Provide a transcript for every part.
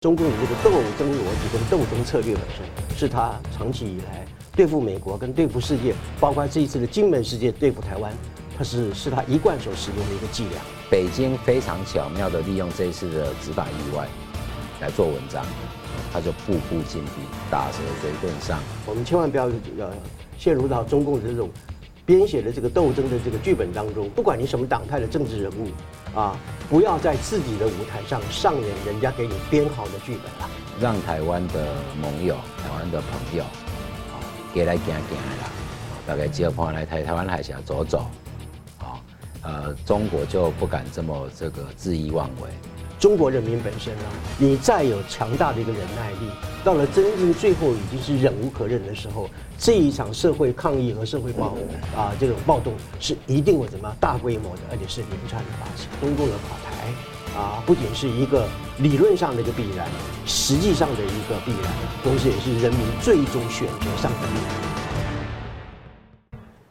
中共的这个斗争逻辑跟斗争策略本身，是他长期以来对付美国跟对付世界，包括这一次的金门事件对付台湾，它是是他一贯所使用的一个伎俩。北京非常巧妙地利用这一次的执法意外来做文章，他就步步紧逼，打蛇随棍上。我们千万不要要陷入到中共的这种编写的这个斗争的这个剧本当中，不管你什么党派的政治人物。啊！不要在自己的舞台上上演人家给你编好的剧本了。让台湾的盟友、台湾的朋友，啊，给来行行啦，大概只要朋友来台台湾海峡走走，啊，呃，中国就不敢这么这个恣意妄为。中国人民本身啊，你再有强大的一个忍耐力，到了真正最后已经是忍无可忍的时候，这一场社会抗议和社会暴啊，这种暴动是一定会怎么样大规模的，而且是连串的发起。中共的垮台啊，不仅是一个理论上的一个必然，实际上的一个必然，同时也是人民最终选择上的必然。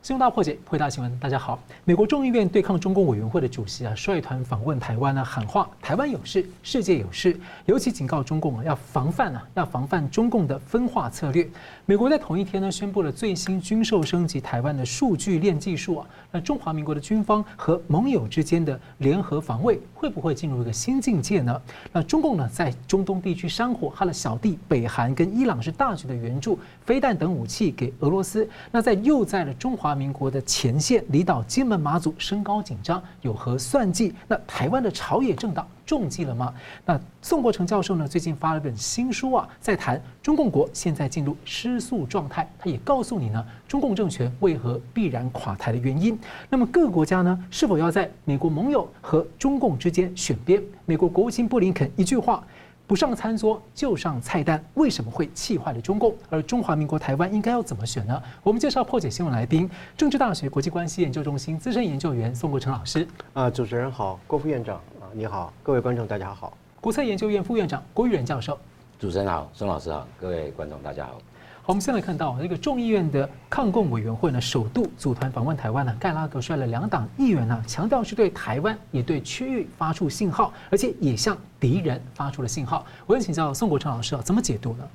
新闻大破解，回答新闻。大家好，美国众议院对抗中共委员会的主席啊，率团访问台湾呢，喊话台湾有事，世界有事，尤其警告中共啊，要防范啊，要防范中共的分化策略。美国在同一天呢，宣布了最新军售升级台湾的数据链技术啊，那中华民国的军方和盟友之间的联合防卫会不会进入一个新境界呢？那中共呢，在中东地区山火，他的小弟北韩跟伊朗是大举的援助飞弹等武器给俄罗斯，那在又在了中华。民国的前线离岛金门马祖升高紧张，有何算计？那台湾的朝野政党中计了吗？那宋国成教授呢？最近发了本新书啊，在谈中共国现在进入失速状态。他也告诉你呢，中共政权为何必然垮台的原因。那么各个国家呢，是否要在美国盟友和中共之间选边？美国国务卿布林肯一句话。不上餐桌就上菜单，为什么会气坏了中共？而中华民国台湾应该要怎么选呢？我们介绍破解新闻来宾，政治大学国际关系研究中心资深研究员宋国成老师。啊，主持人好，郭副院长啊，你好，各位观众大家好。国策研究院副院长郭玉仁教授。主持人好，宋老师好，各位观众大家好。我们现在看到这个众议院的抗共委员会呢，首度组团访问台湾呢。盖拉格率了两党议员呢，强调是对台湾也对区域发出信号，而且也向敌人发出了信号。我想请教宋国成老师啊，怎么解读呢？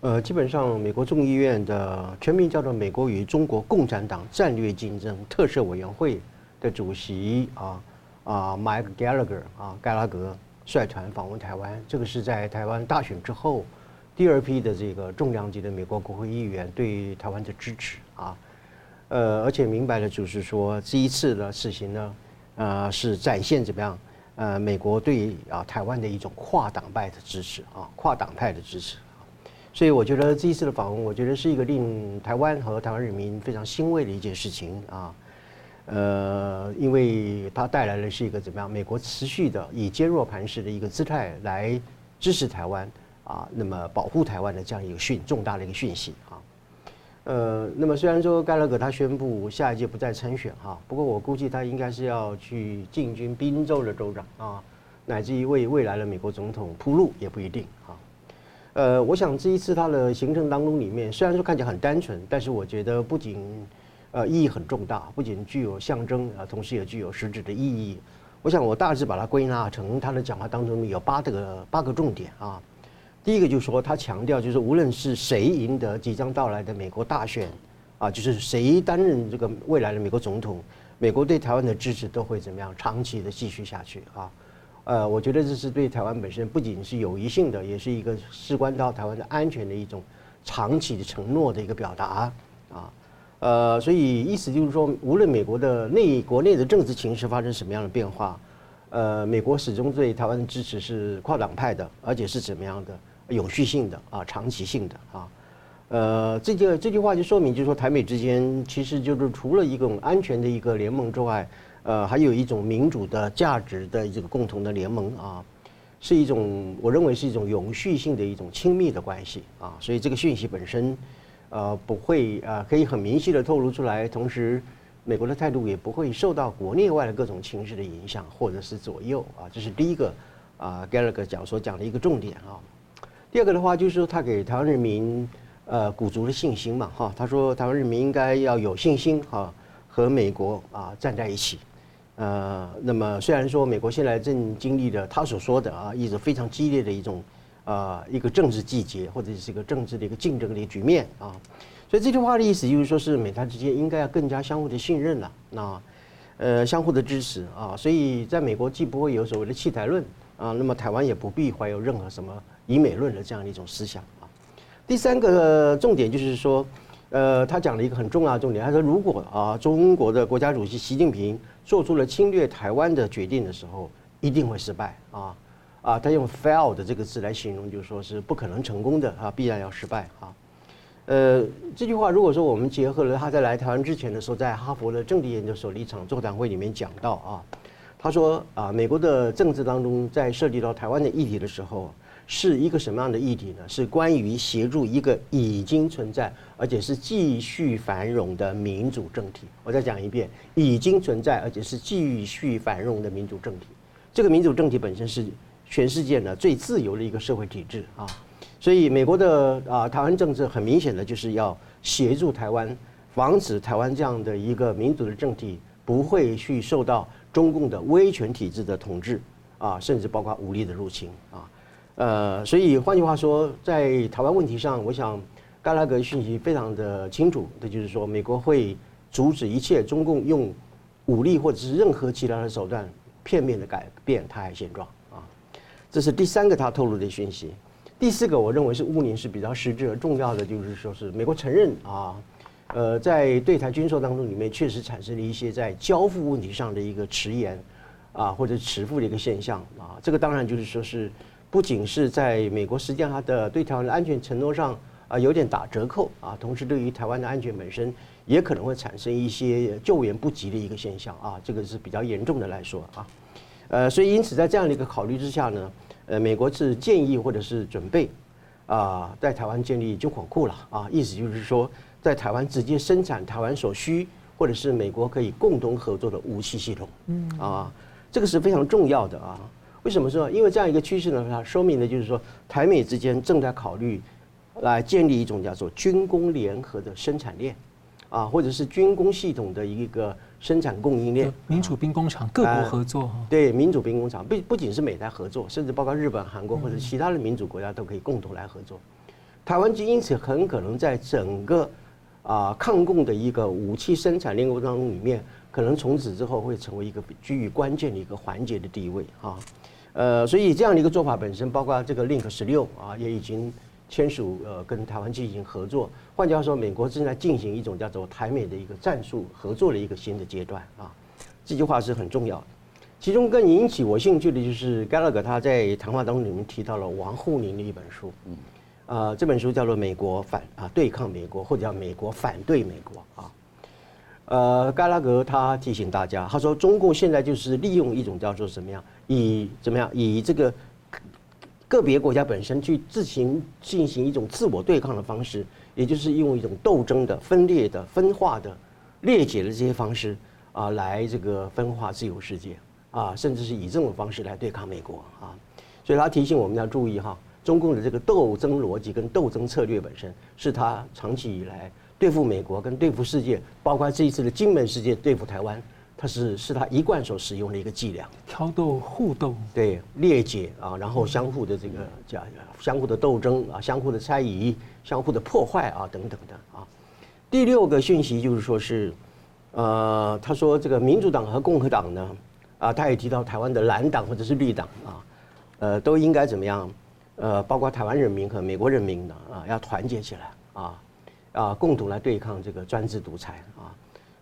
呃，基本上美国众议院的全名叫做美国与中国共产党战略竞争特设委员会的主席啊啊，Mike Gallagher 啊，盖拉格率团访问台湾，这个是在台湾大选之后。第二批的这个重量级的美国国会议员对台湾的支持啊，呃，而且明白了就是说这一次的事情呢，呃，是展现怎么样？呃，美国对啊台湾的一种跨党派的支持啊，跨党派的支持。所以我觉得这一次的访问，我觉得是一个令台湾和台湾人民非常欣慰的一件事情啊。呃，因为它带来的是一个怎么样？美国持续的以坚若磐石的一个姿态来支持台湾。啊，那么保护台湾的这样一个讯重大的一个讯息啊，呃，那么虽然说盖拉格他宣布下一届不再参选哈，不过我估计他应该是要去进军宾州的州长啊，乃至于为未来的美国总统铺路也不一定啊。呃，我想这一次他的行程当中里面，虽然说看起来很单纯，但是我觉得不仅呃意义很重大，不仅具有象征啊，同时也具有实质的意义。我想我大致把它归纳成他的讲话当中有八个八个重点啊。第一个就是说，他强调就是无论是谁赢得即将到来的美国大选，啊，就是谁担任这个未来的美国总统，美国对台湾的支持都会怎么样长期的继续下去啊？呃，我觉得这是对台湾本身不仅是有益性的，也是一个事关到台湾的安全的一种长期的承诺的一个表达啊。呃，所以意思就是说，无论美国的内国内的政治情势发生什么样的变化，呃，美国始终对台湾的支持是跨党派的，而且是怎么样的？永续性的啊，长期性的啊，呃，这个这句话就说明，就是说台美之间其实就是除了一种安全的一个联盟之外，呃，还有一种民主的价值的这个共同的联盟啊，是一种我认为是一种永续性的一种亲密的关系啊，所以这个讯息本身，呃，不会啊，可以很明确的透露出来，同时美国的态度也不会受到国内外的各种情势的影响或者是左右啊，这是第一个啊，Gallagher 讲所讲的一个重点啊。第二个的话，就是说他给台湾人民呃鼓足了信心嘛，哈，他说台湾人民应该要有信心哈，和美国啊站在一起，呃，那么虽然说美国现在正经历着他所说的啊一直非常激烈的一种呃一个政治季节，或者是一个政治的一个竞争的局面啊。所以这句话的意思就是说，是美台之间应该要更加相互的信任了，那呃相互的支持啊。所以在美国既不会有所谓的弃台论啊，那么台湾也不必怀有任何什么以美论的这样的一种思想啊。第三个重点就是说，呃，他讲了一个很重要的重点，他说如果啊中国的国家主席习近平做出了侵略台湾的决定的时候，一定会失败啊啊，他用 fail 的这个字来形容，就是说是不可能成功的啊，必然要失败啊。呃，这句话如果说我们结合了他在来台湾之前的时候，在哈佛的政治研究所的一场座谈会里面讲到啊，他说啊，美国的政治当中在涉及到台湾的议题的时候，是一个什么样的议题呢？是关于协助一个已经存在而且是继续繁荣的民主政体。我再讲一遍，已经存在而且是继续繁荣的民主政体。这个民主政体本身是全世界呢最自由的一个社会体制啊。所以，美国的啊台湾政策很明显的就是要协助台湾，防止台湾这样的一个民主的政体不会去受到中共的威权体制的统治啊，甚至包括武力的入侵啊。呃，所以换句话说，在台湾问题上，我想盖拉格讯息非常的清楚，那就是说，美国会阻止一切中共用武力或者是任何其他的手段片面的改变台海现状啊。这是第三个他透露的讯息。第四个，我认为是乌宁是比较实质而重要的，就是说是美国承认啊，呃，在对台军售当中里面确实产生了一些在交付问题上的一个迟延啊或者迟付的一个现象啊，这个当然就是说是不仅是在美国实际上它的对台湾的安全承诺上啊有点打折扣啊，同时对于台湾的安全本身也可能会产生一些救援不及的一个现象啊，这个是比较严重的来说啊，呃，所以因此在这样的一个考虑之下呢。呃，美国是建议或者是准备，啊，在台湾建立军火库了啊，意思就是说，在台湾直接生产台湾所需，或者是美国可以共同合作的武器系统，嗯，啊，这个是非常重要的啊。为什么说？因为这样一个趋势呢，它说明的就是说，台美之间正在考虑来建立一种叫做军工联合的生产链，啊，或者是军工系统的一个。生产供应链，民主兵工厂各国合作、啊呃。对，民主兵工厂不不仅是美台合作，甚至包括日本、韩国或者其他的民主国家都可以共同来合作。台湾就因此很可能在整个啊、呃、抗共的一个武器生产链过程当中里面，可能从此之后会成为一个居于关键的一个环节的地位啊。呃，所以这样的一个做法本身，包括这个 Link 十六啊，也已经。签署呃跟台湾进行合作，换句话说，美国正在进行一种叫做台美的一个战术合作的一个新的阶段啊，这句话是很重要的。其中更引起我兴趣的就是盖拉格他在谈话当中里面提到了王沪宁的一本书，嗯，啊这本书叫做《美国反啊对抗美国》或者叫《美国反对美国》啊，呃盖拉格他提醒大家，他说中共现在就是利用一种叫做什么样，以怎么样以这个。个别国家本身去自行进行一种自我对抗的方式，也就是用一种斗争的、分裂的、分化的、裂解的这些方式啊，来这个分化自由世界啊，甚至是以这种方式来对抗美国啊。所以他提醒我们要注意哈，中共的这个斗争逻辑跟斗争策略本身，是他长期以来对付美国跟对付世界，包括这一次的金门事件对付台湾。它是是他一贯所使用的一个伎俩，挑逗互动，对，裂解啊，然后相互的这个叫相互的斗争啊，相互的猜疑，相互的破坏啊，等等的啊。第六个讯息就是说是，呃，他说这个民主党和共和党呢，啊，他也提到台湾的蓝党或者是绿党啊，呃，都应该怎么样？呃，包括台湾人民和美国人民呢啊，要团结起来啊，啊，共同来对抗这个专制独裁啊。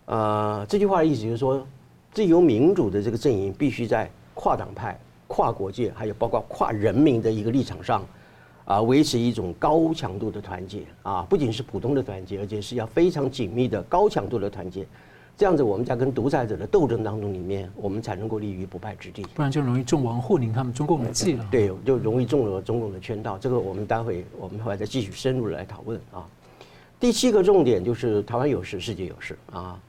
呃，这句话的意思就是说，自由民主的这个阵营必须在跨党派、跨国界，还有包括跨人民的一个立场上，啊，维持一种高强度的团结啊，不仅是普通的团结，而且是要非常紧密的高强度的团结。这样子，我们在跟独裁者的斗争当中里面，我们才能够立于不败之地。不然就容易中王沪宁他们中共的计了。对，就容易中了中共的圈套。这个我们待会我们后来再继续深入来讨论啊。第七个重点就是台湾有事，世界有事啊。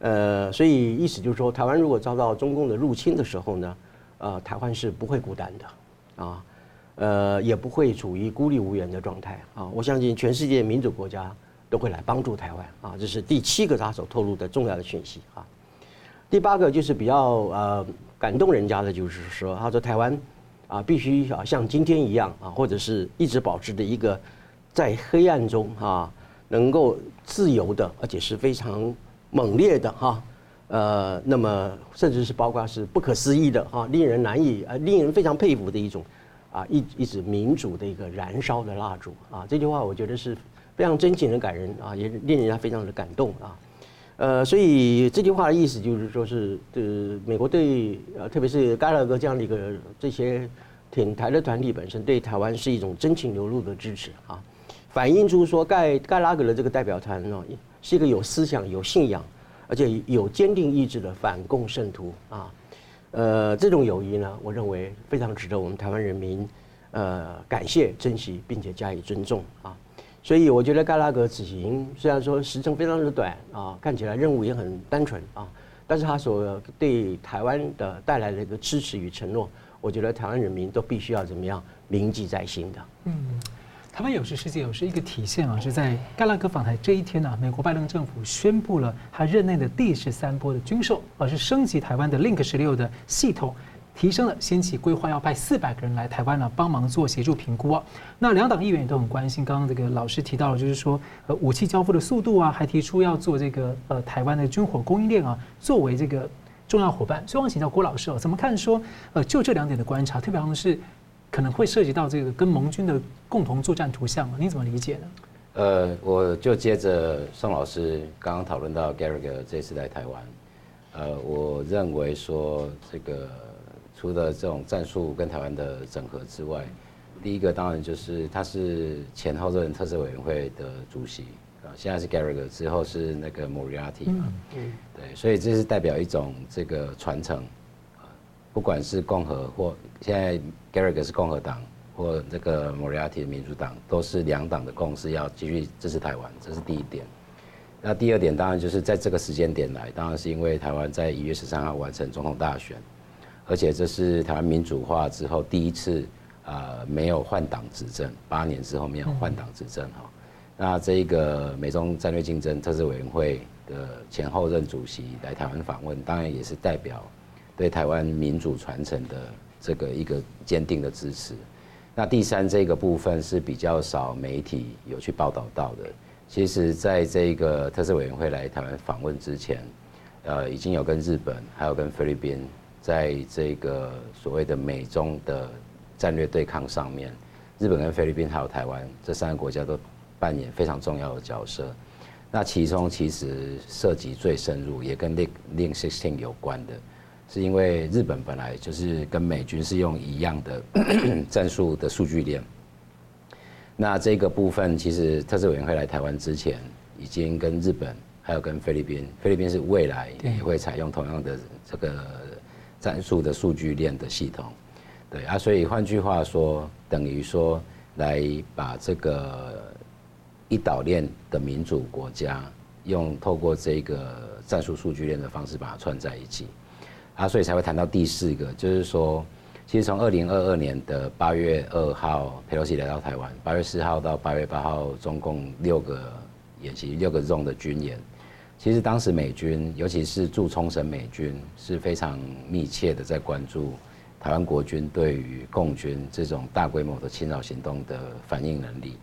呃，所以意思就是说，台湾如果遭到中共的入侵的时候呢，呃，台湾是不会孤单的，啊，呃，也不会处于孤立无援的状态啊。我相信全世界民主国家都会来帮助台湾啊。这是第七个他所透露的重要的讯息啊。第八个就是比较呃感动人家的，就是说，他说台湾啊，必须啊像今天一样啊，或者是一直保持着一个在黑暗中啊，能够自由的，而且是非常猛烈的哈，呃，那么甚至是包括是不可思议的哈，令人难以呃，令人非常佩服的一种啊，一一直民主的一个燃烧的蜡烛啊，这句话我觉得是非常真情的感人啊，也令人家非常的感动啊。呃，所以这句话的意思就是说是，呃，美国对呃，特别是盖勒格这样的一个这些挺台的团体本身对台湾是一种真情流露的支持啊，反映出说盖盖拉格的这个代表团呢，是一个有思想、有信仰，而且有坚定意志的反共圣徒啊。呃，这种友谊呢，我认为非常值得我们台湾人民呃感谢、珍惜，并且加以尊重啊。所以我觉得盖拉格此行虽然说时程非常的短啊，看起来任务也很单纯啊，但是他所对台湾的带来的一个支持与承诺，我觉得台湾人民都必须要怎么样铭记在心的。嗯，台湾有事，世界有事，一个体现啊，是在盖拉格访台这一天呢，美国拜登政府宣布了他任内的第十三波的军售，而是升级台湾的 Link 十六的系统。提升了，先期规划要派四百个人来台湾呢，帮忙做协助评估啊。那两党议员也都很关心，刚刚这个老师提到了，就是说呃武器交付的速度啊，还提出要做这个呃台湾的军火供应链啊，作为这个重要伙伴。所以我想请教郭老师哦，怎么看说呃就这两点的观察，特别像是可能会涉及到这个跟盟军的共同作战图像，你怎么理解呢？呃，我就接着宋老师刚刚讨论到 Gallagher 这次来台湾，呃，我认为说这个。除了这种战术跟台湾的整合之外，第一个当然就是他是前后任特色委员会的主席啊，现在是 Gallagher 之后是那个 Moriarty，嗯，对，所以这是代表一种这个传承，不管是共和或现在 g a r r i g 是共和党或这个 Moriarty 的民主党，都是两党的共识要继续支持台湾，这是第一点。那第二点当然就是在这个时间点来，当然是因为台湾在一月十三号完成总统大选。而且这是台湾民主化之后第一次，呃，没有换党执政，八年之后没有换党执政哈。那这一个美中战略竞争特别委员会的前后任主席来台湾访问，当然也是代表对台湾民主传承的这个一个坚定的支持。那第三这个部分是比较少媒体有去报道到的。其实，在这个特色委员会来台湾访问之前，呃，已经有跟日本还有跟菲律宾。在这个所谓的美中的战略对抗上面，日本跟菲律宾还有台湾这三个国家都扮演非常重要的角色。那其中其实涉及最深入，也跟 Link Link 16有关的，是因为日本本来就是跟美军是用一样的 战术的数据链。那这个部分其实特使委员会来台湾之前，已经跟日本还有跟菲律宾，菲律宾是未来也会采用同样的这个。战术的数据链的系统，对啊，所以换句话说，等于说来把这个一岛链的民主国家，用透过这个战术数据链的方式把它串在一起，啊，所以才会谈到第四个，就是说，其实从二零二二年的八月二号，佩洛西来到台湾，八月四号到八月八号，中共六个演习，六个 zone 的军演。其实当时美军，尤其是驻冲绳美军，是非常密切的在关注台湾国军对于共军这种大规模的侵扰行动的反应能力。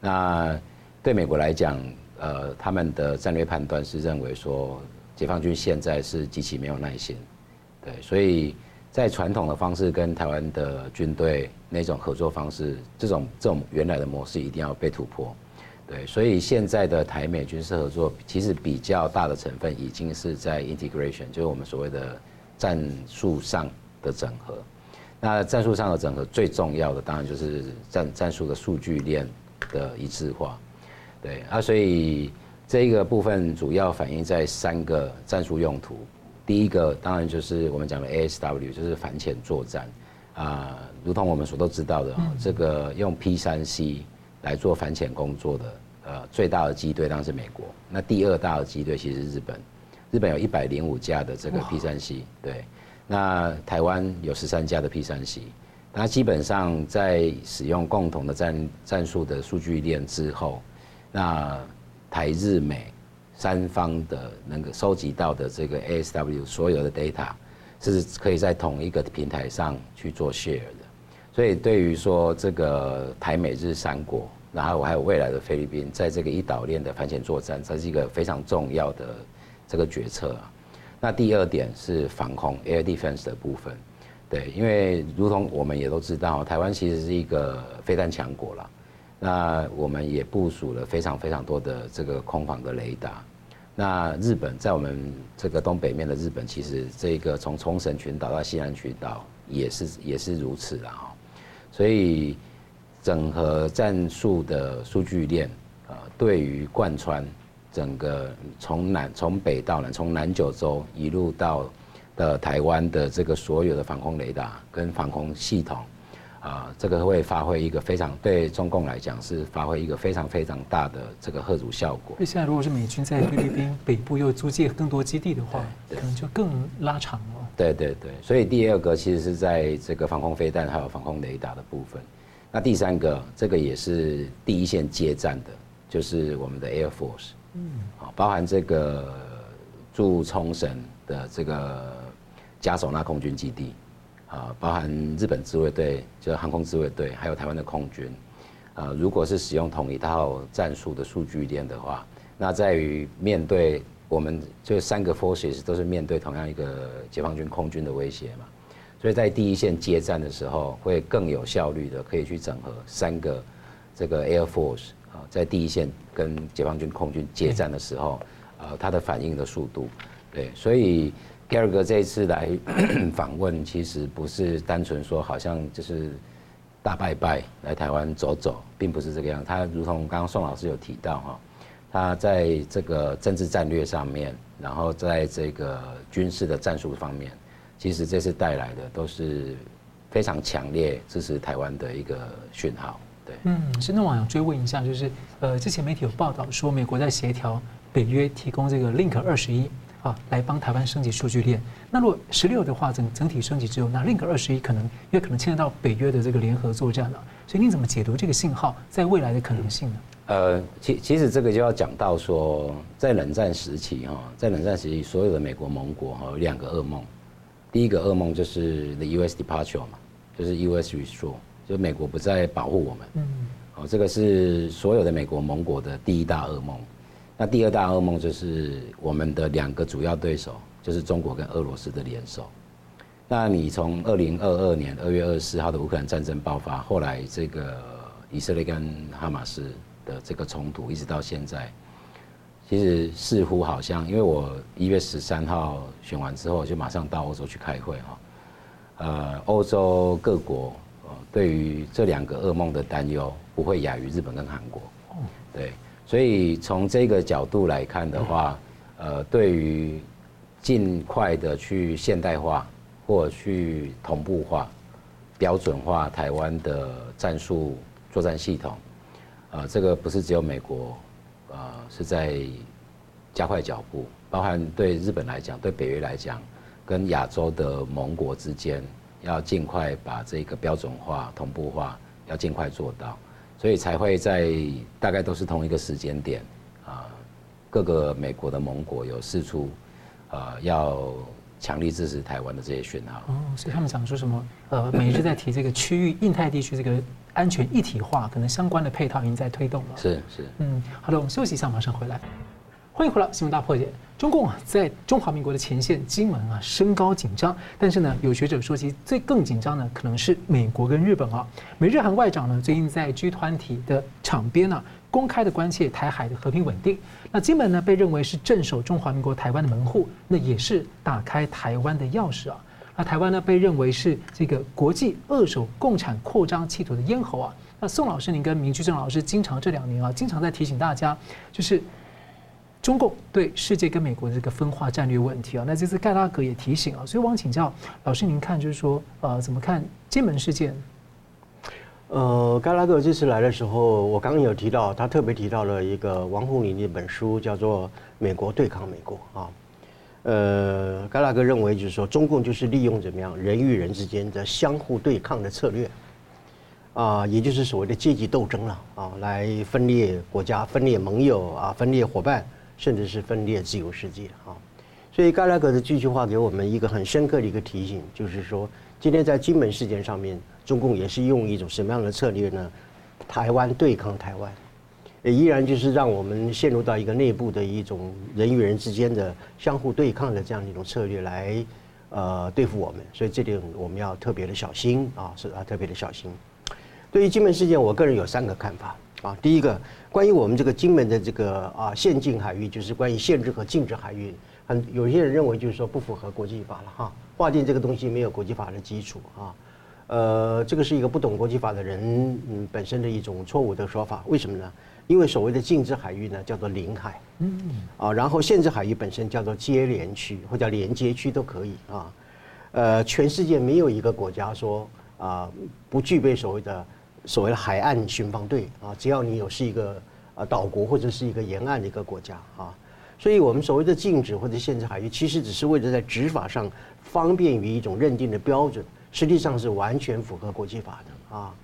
那对美国来讲，呃，他们的战略判断是认为说，解放军现在是极其没有耐心，对，所以在传统的方式跟台湾的军队那种合作方式，这种这种原来的模式一定要被突破。对，所以现在的台美军事合作，其实比较大的成分已经是在 integration，就是我们所谓的战术上的整合。那战术上的整合最重要的，当然就是战战术的数据链的一致化。对啊，所以这个部分主要反映在三个战术用途。第一个当然就是我们讲的 ASW，就是反潜作战啊，如同我们所都知道的，这个用 P 三 C。来做反潜工作的，呃，最大的机队当然是美国。那第二大的机队其实是日本，日本有一百零五架的这个 P 三 C，对。那台湾有十三架的 P 三 C，那基本上在使用共同的战战术的数据链之后，那台日美三方的能够收集到的这个 ASW 所有的 data，是可以在同一个平台上去做 share 的。所以对于说这个台美日三国，然后我还有未来的菲律宾，在这个一岛链的反潜作战，这是一个非常重要的这个决策啊。那第二点是防空 （air defense） 的部分，对，因为如同我们也都知道，台湾其实是一个飞弹强国了。那我们也部署了非常非常多的这个空防的雷达。那日本在我们这个东北面的日本，其实这个从冲绳群岛到西南群岛也是也是如此了哈。所以整合战术的数据链啊，对于贯穿。整个从南从北到南，从南九州一路到的台湾的这个所有的防空雷达跟防空系统，啊，这个会发挥一个非常对中共来讲是发挥一个非常非常大的这个吓阻效果。那现在如果是美军在菲律宾 北部又租借更多基地的话，可能就更拉长了。对对对，所以第二个其实是在这个防空飞弹还有防空雷达的部分。那第三个，这个也是第一线接战的，就是我们的 Air Force。嗯，好，包含这个驻冲绳的这个加索纳空军基地，啊，包含日本自卫队，就是航空自卫队，还有台湾的空军，啊，如果是使用同一套战术的数据链的话，那在于面对我们这三个 forces 都是面对同样一个解放军空军的威胁嘛，所以在第一线接战的时候，会更有效率的可以去整合三个这个 air force 啊。在第一线跟解放军空军接战的时候，呃，它的反应的速度，对，所以第二个这一次来 访问，其实不是单纯说好像就是大拜拜来台湾走走，并不是这个样。他如同刚刚宋老师有提到哈，他在这个政治战略上面，然后在这个军事的战术方面，其实这次带来的都是非常强烈支持台湾的一个讯号。对，嗯，深圳网友追问一下，就是呃，之前媒体有报道说，美国在协调北约提供这个 Link 二十一啊，来帮台湾升级数据链。那如果十六的话，整整体升级之后，那 Link 二十一可能也可能牵涉到北约的这个联合作战了。所以您怎么解读这个信号在未来的可能性呢？呃，其其实这个就要讲到说，在冷战时期哈，在冷战时期，所有的美国盟国哈有两个噩梦，第一个噩梦就是 The U.S. Departure 嘛，就是 U.S. Withdraw。就美国不再保护我们，嗯，哦，这个是所有的美国盟国的第一大噩梦。那第二大噩梦就是我们的两个主要对手，就是中国跟俄罗斯的联手。那你从二零二二年二月二十四号的乌克兰战争爆发，后来这个以色列跟哈马斯的这个冲突，一直到现在，其实似乎好像，因为我一月十三号选完之后，就马上到欧洲去开会哈，呃，欧洲各国。对于这两个噩梦的担忧不会亚于日本跟韩国，对，所以从这个角度来看的话，呃，对于尽快的去现代化或去同步化、标准化台湾的战术作战系统，呃，这个不是只有美国，呃，是在加快脚步，包含对日本来讲，对北约来讲，跟亚洲的盟国之间。要尽快把这个标准化、同步化，要尽快做到，所以才会在大概都是同一个时间点啊，各个美国的盟国有释出啊，要强力支持台湾的这些讯号。哦，所以他们讲说什么？呃，美日在提这个区域印太地区这个安全一体化，可能相关的配套已经在推动了。是是。嗯，好的，我们休息一下，马上回来。欢迎回来，新闻大破解。中共啊，在中华民国的前线金门啊，升高紧张。但是呢，有学者说，其最更紧张的可能是美国跟日本啊。美日韩外长呢，最近在 G 团体的场边呢，公开的关切台海的和平稳定。那金门呢，被认为是镇守中华民国台湾的门户，那也是打开台湾的钥匙啊。那台湾呢，被认为是这个国际扼守共产扩张企图的咽喉啊。那宋老师，您跟明居正老师经常这两年啊，经常在提醒大家，就是。中共对世界跟美国的这个分化战略问题啊，那这次盖拉格也提醒啊，所以我想请教老师，您看就是说，呃，怎么看金门事件？呃，盖拉格这次来的时候，我刚刚有提到，他特别提到了一个王沪宁的一本书，叫做《美国对抗美国》啊。呃，盖拉格认为就是说，中共就是利用怎么样人与人之间的相互对抗的策略啊，也就是所谓的阶级斗争了啊，来分裂国家、分裂盟友啊、分裂伙伴。甚至是分裂自由世界啊，所以盖拉格的这句话给我们一个很深刻的一个提醒，就是说，今天在金门事件上面，中共也是用一种什么样的策略呢？台湾对抗台湾，也依然就是让我们陷入到一个内部的一种人与人之间的相互对抗的这样一种策略来呃对付我们，所以这点我们要特别的小心啊，是啊，特别的小心。对于金门事件，我个人有三个看法啊。第一个，关于我们这个金门的这个啊限禁海域，就是关于限制和禁止海域，很有些人认为就是说不符合国际法了哈。划定这个东西没有国际法的基础啊，呃，这个是一个不懂国际法的人嗯本身的一种错误的说法。为什么呢？因为所谓的禁止海域呢叫做领海，嗯啊，然后限制海域本身叫做接连区或叫连接区都可以啊。呃，全世界没有一个国家说啊不具备所谓的。所谓的海岸巡防队啊，只要你有是一个呃岛国或者是一个沿岸的一个国家啊，所以我们所谓的禁止或者限制海域，其实只是为了在执法上方便于一种认定的标准，实际上是完全符合国际法的啊。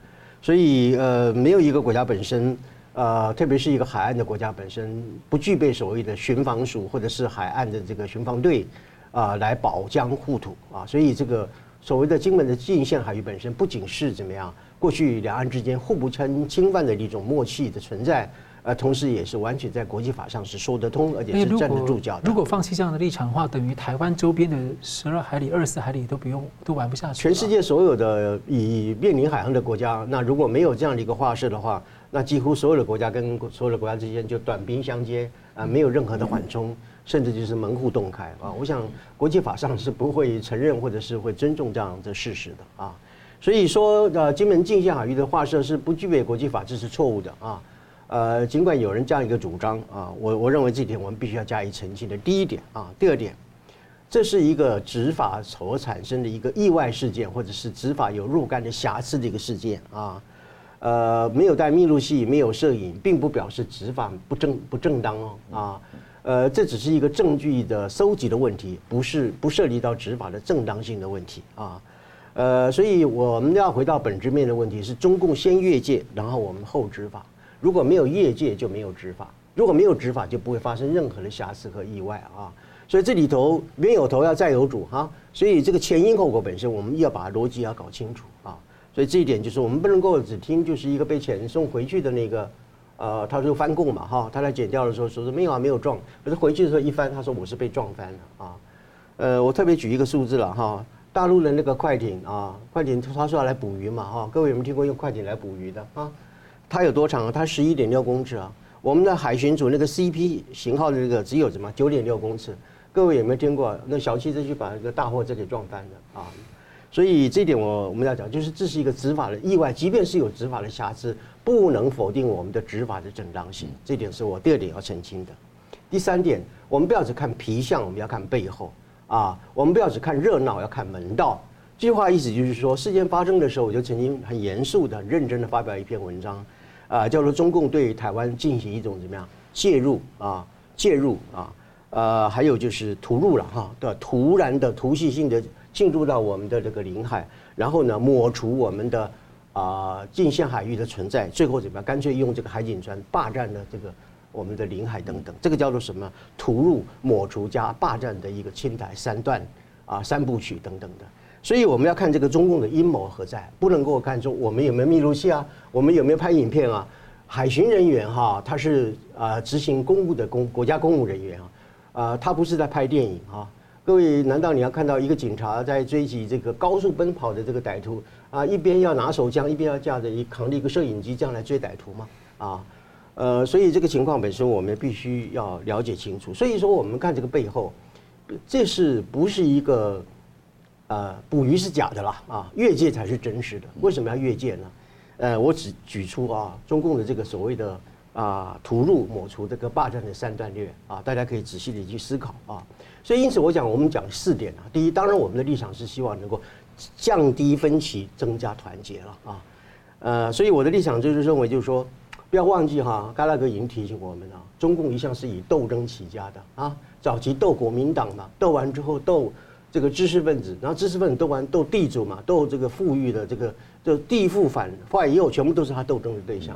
所以呃，没有一个国家本身呃，特别是一个海岸的国家本身不具备所谓的巡防署或者是海岸的这个巡防队啊，来保疆护土啊。所以这个所谓的金门的禁限海域本身不仅是怎么样。过去两岸之间互不侵侵犯的一种默契的存在，呃，同时也是完全在国际法上是说得通，而且是站得住脚的。如果放弃这样的立场的话，等于台湾周边的十二海里、二十四海里都不用都玩不下去。全世界所有的以面临海洋的国家，那如果没有这样的一个划设的话，那几乎所有的国家跟所有的国家之间就短兵相接啊，没有任何的缓冲，甚至就是门户洞开啊。我想国际法上是不会承认或者是会尊重这样的事实的啊。所以说，呃，金门禁限海域的划设是不具备国际法，这是错误的啊。呃，尽管有人这样一个主张啊，我我认为这点我们必须要加以澄清的。第一点啊，第二点，这是一个执法所产生的一个意外事件，或者是执法有若干的瑕疵的一个事件啊。呃，没有带密录器，没有摄影，并不表示执法不正不正当哦啊。呃，这只是一个证据的收集的问题，不是不涉及到执法的正当性的问题啊。呃，所以我们要回到本质面的问题是：中共先越界，然后我们后执法。如果没有越界，就没有执法；如果没有执法，就不会发生任何的瑕疵和意外啊。所以这里头冤有头要债有主哈。所以这个前因后果本身，我们要把逻辑要搞清楚啊。所以这一点就是我们不能够只听就是一个被遣送回去的那个，呃，他说翻供嘛哈，他来检掉的时候说是没有啊，没有撞，可是回去的时候一翻，他说我是被撞翻了啊。呃，我特别举一个数字了哈。大陆的那个快艇啊，快艇他说要来捕鱼嘛哈，各位有没有听过用快艇来捕鱼的啊？它有多长啊？它十一点六公尺啊。我们的海巡署那个 CP 型号的那个只有什么九点六公尺，各位有没有听过？那小汽车去把那个大货车给撞翻的啊？所以这点我我们要讲，就是这是一个执法的意外，即便是有执法的瑕疵，不能否定我们的执法的正当性。这点是我第二点要澄清的。第三点，我们不要只看皮相，我们要看背后。啊，我们不要只看热闹，要看门道。这句话意思就是说，事件发生的时候，我就曾经很严肃的、很认真的发表一篇文章，啊，叫做“中共对台湾进行一种怎么样介入啊，介入啊，呃，还有就是突入了哈，对，突然的、突袭性的进入到我们的这个领海，然后呢，抹除我们的啊近线海域的存在，最后怎么样？干脆用这个海警船霸占了这个。我们的领海等等，这个叫做什么？屠戮、抹除加霸占的一个侵台三段啊三部曲等等的。所以我们要看这个中共的阴谋何在，不能够看出我们有没有密录器啊，我们有没有拍影片啊？海巡人员哈，他是啊执行公务的公国家公务人员啊，啊他不是在拍电影啊。各位，难道你要看到一个警察在追击这个高速奔跑的这个歹徒啊，一边要拿手枪，一边要架着一扛着一个摄影机这样来追歹徒吗？啊？呃，所以这个情况本身我们必须要了解清楚。所以说，我们看这个背后，这是不是一个呃捕鱼是假的啦啊？越界才是真实的。为什么要越界呢？呃，我只举出啊，中共的这个所谓的啊屠戮抹除这个霸占的三段略啊，大家可以仔细的去思考啊。所以因此我讲，我们讲四点啊。第一，当然我们的立场是希望能够降低分歧，增加团结了啊。呃，所以我的立场就是认为，就是说。不要忘记哈，嘎拉格已经提醒我们了，中共一向是以斗争起家的啊。早期斗国民党嘛，斗完之后斗这个知识分子，然后知识分子斗完斗地主嘛，斗这个富裕的这个就地富反坏右，全部都是他斗争的对象。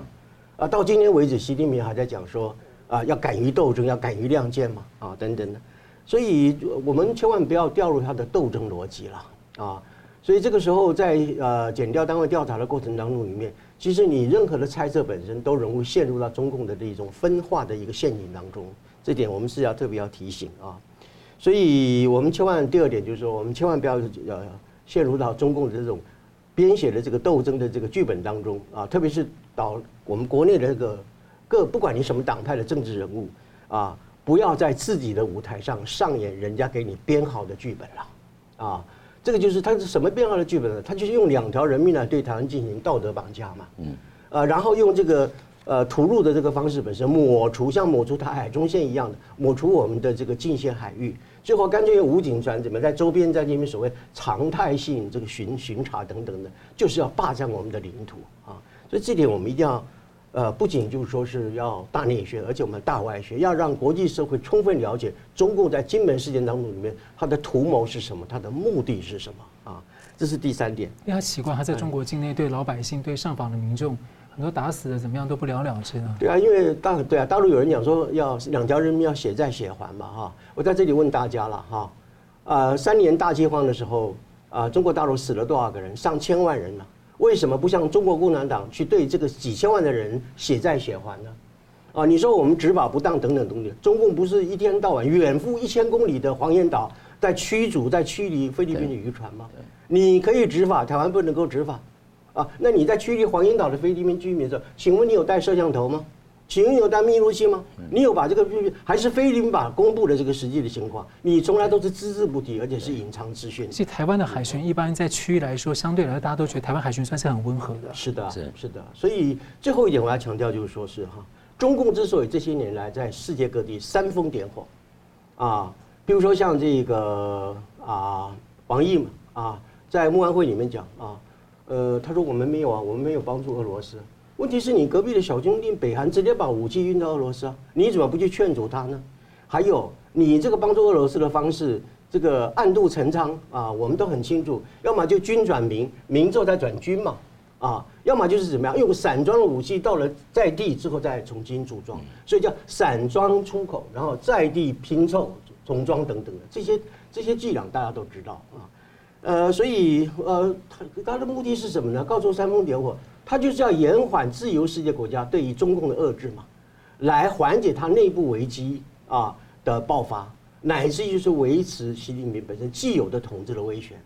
啊，到今天为止，习近平还在讲说啊，要敢于斗争，要敢于亮剑嘛，啊等等的。所以我们千万不要掉入他的斗争逻辑了啊。所以这个时候在呃检调单位调查的过程当中里面，其实你任何的猜测本身都容易陷入到中共的这种分化的一个陷阱当中，这点我们是要特别要提醒啊。所以我们千万第二点就是说，我们千万不要呃陷入到中共的这种编写的这个斗争的这个剧本当中啊，特别是到我们国内的这个各不管你什么党派的政治人物啊。不要在自己的舞台上上演人家给你编好的剧本了，啊，这个就是它是什么变化的剧本呢？它就是用两条人命来对台湾进行道德绑架嘛，嗯，呃，然后用这个呃屠戮的这个方式本身抹除，像抹除台海中线一样的抹除我们的这个近线海域，最后干脆用武警船怎么在周边在那边所谓常态性这个巡巡查等等的，就是要霸占我们的领土啊，所以这点我们一定要。呃，不仅就是说是要大内宣，而且我们大外宣，要让国际社会充分了解中共在金门事件当中里面他的图谋是什么，他的目的是什么啊？这是第三点。因为他习惯他在中国境内对老百姓、对上访的民众，很多打死的怎么样都不了了之呢。对啊，因为大对啊，大陆有人讲说要两条人命要血债血还嘛哈。我在这里问大家了哈，啊，三年大饥荒的时候啊，中国大陆死了多少个人？上千万人呢。为什么不像中国共产党去对这个几千万的人血债血还呢？啊，你说我们执法不当等等东西，中共不是一天到晚远赴一千公里的黄岩岛在驱逐、在驱离菲律宾的渔船吗？你可以执法，台湾不能够执法，啊，那你在驱离黄岩岛的菲律宾居民的时候，请问你有带摄像头吗？请问有带密录器吗？你有把这个还是菲律宾把公布的这个实际的情况？你从来都是只字不提，而且是隐藏资讯。其实台湾的海巡一般在区域来说，相对来说大家都觉得台湾海巡算是很温和的。是的，是是的。所以最后一点我要强调就是说是哈，中共之所以这些年来在世界各地煽风点火，啊，比如说像这个啊王毅嘛啊，在慕安会里面讲啊，呃，他说我们没有啊，我们没有帮助俄罗斯。问题是你隔壁的小兄弟北韩直接把武器运到俄罗斯啊，你怎么不去劝阻他呢？还有你这个帮助俄罗斯的方式，这个暗度陈仓啊，我们都很清楚，要么就军转民，民后再转军嘛，啊，要么就是怎么样用散装的武器到了在地之后再重新组装，所以叫散装出口，然后在地拼凑重装等等的这些这些伎俩大家都知道啊，呃，所以呃，他他的目的是什么呢？告诉煽风点火。他就是要延缓自由世界国家对于中共的遏制嘛，来缓解他内部危机啊的爆发，乃至于就是维持习近平本身既有的统治的威权，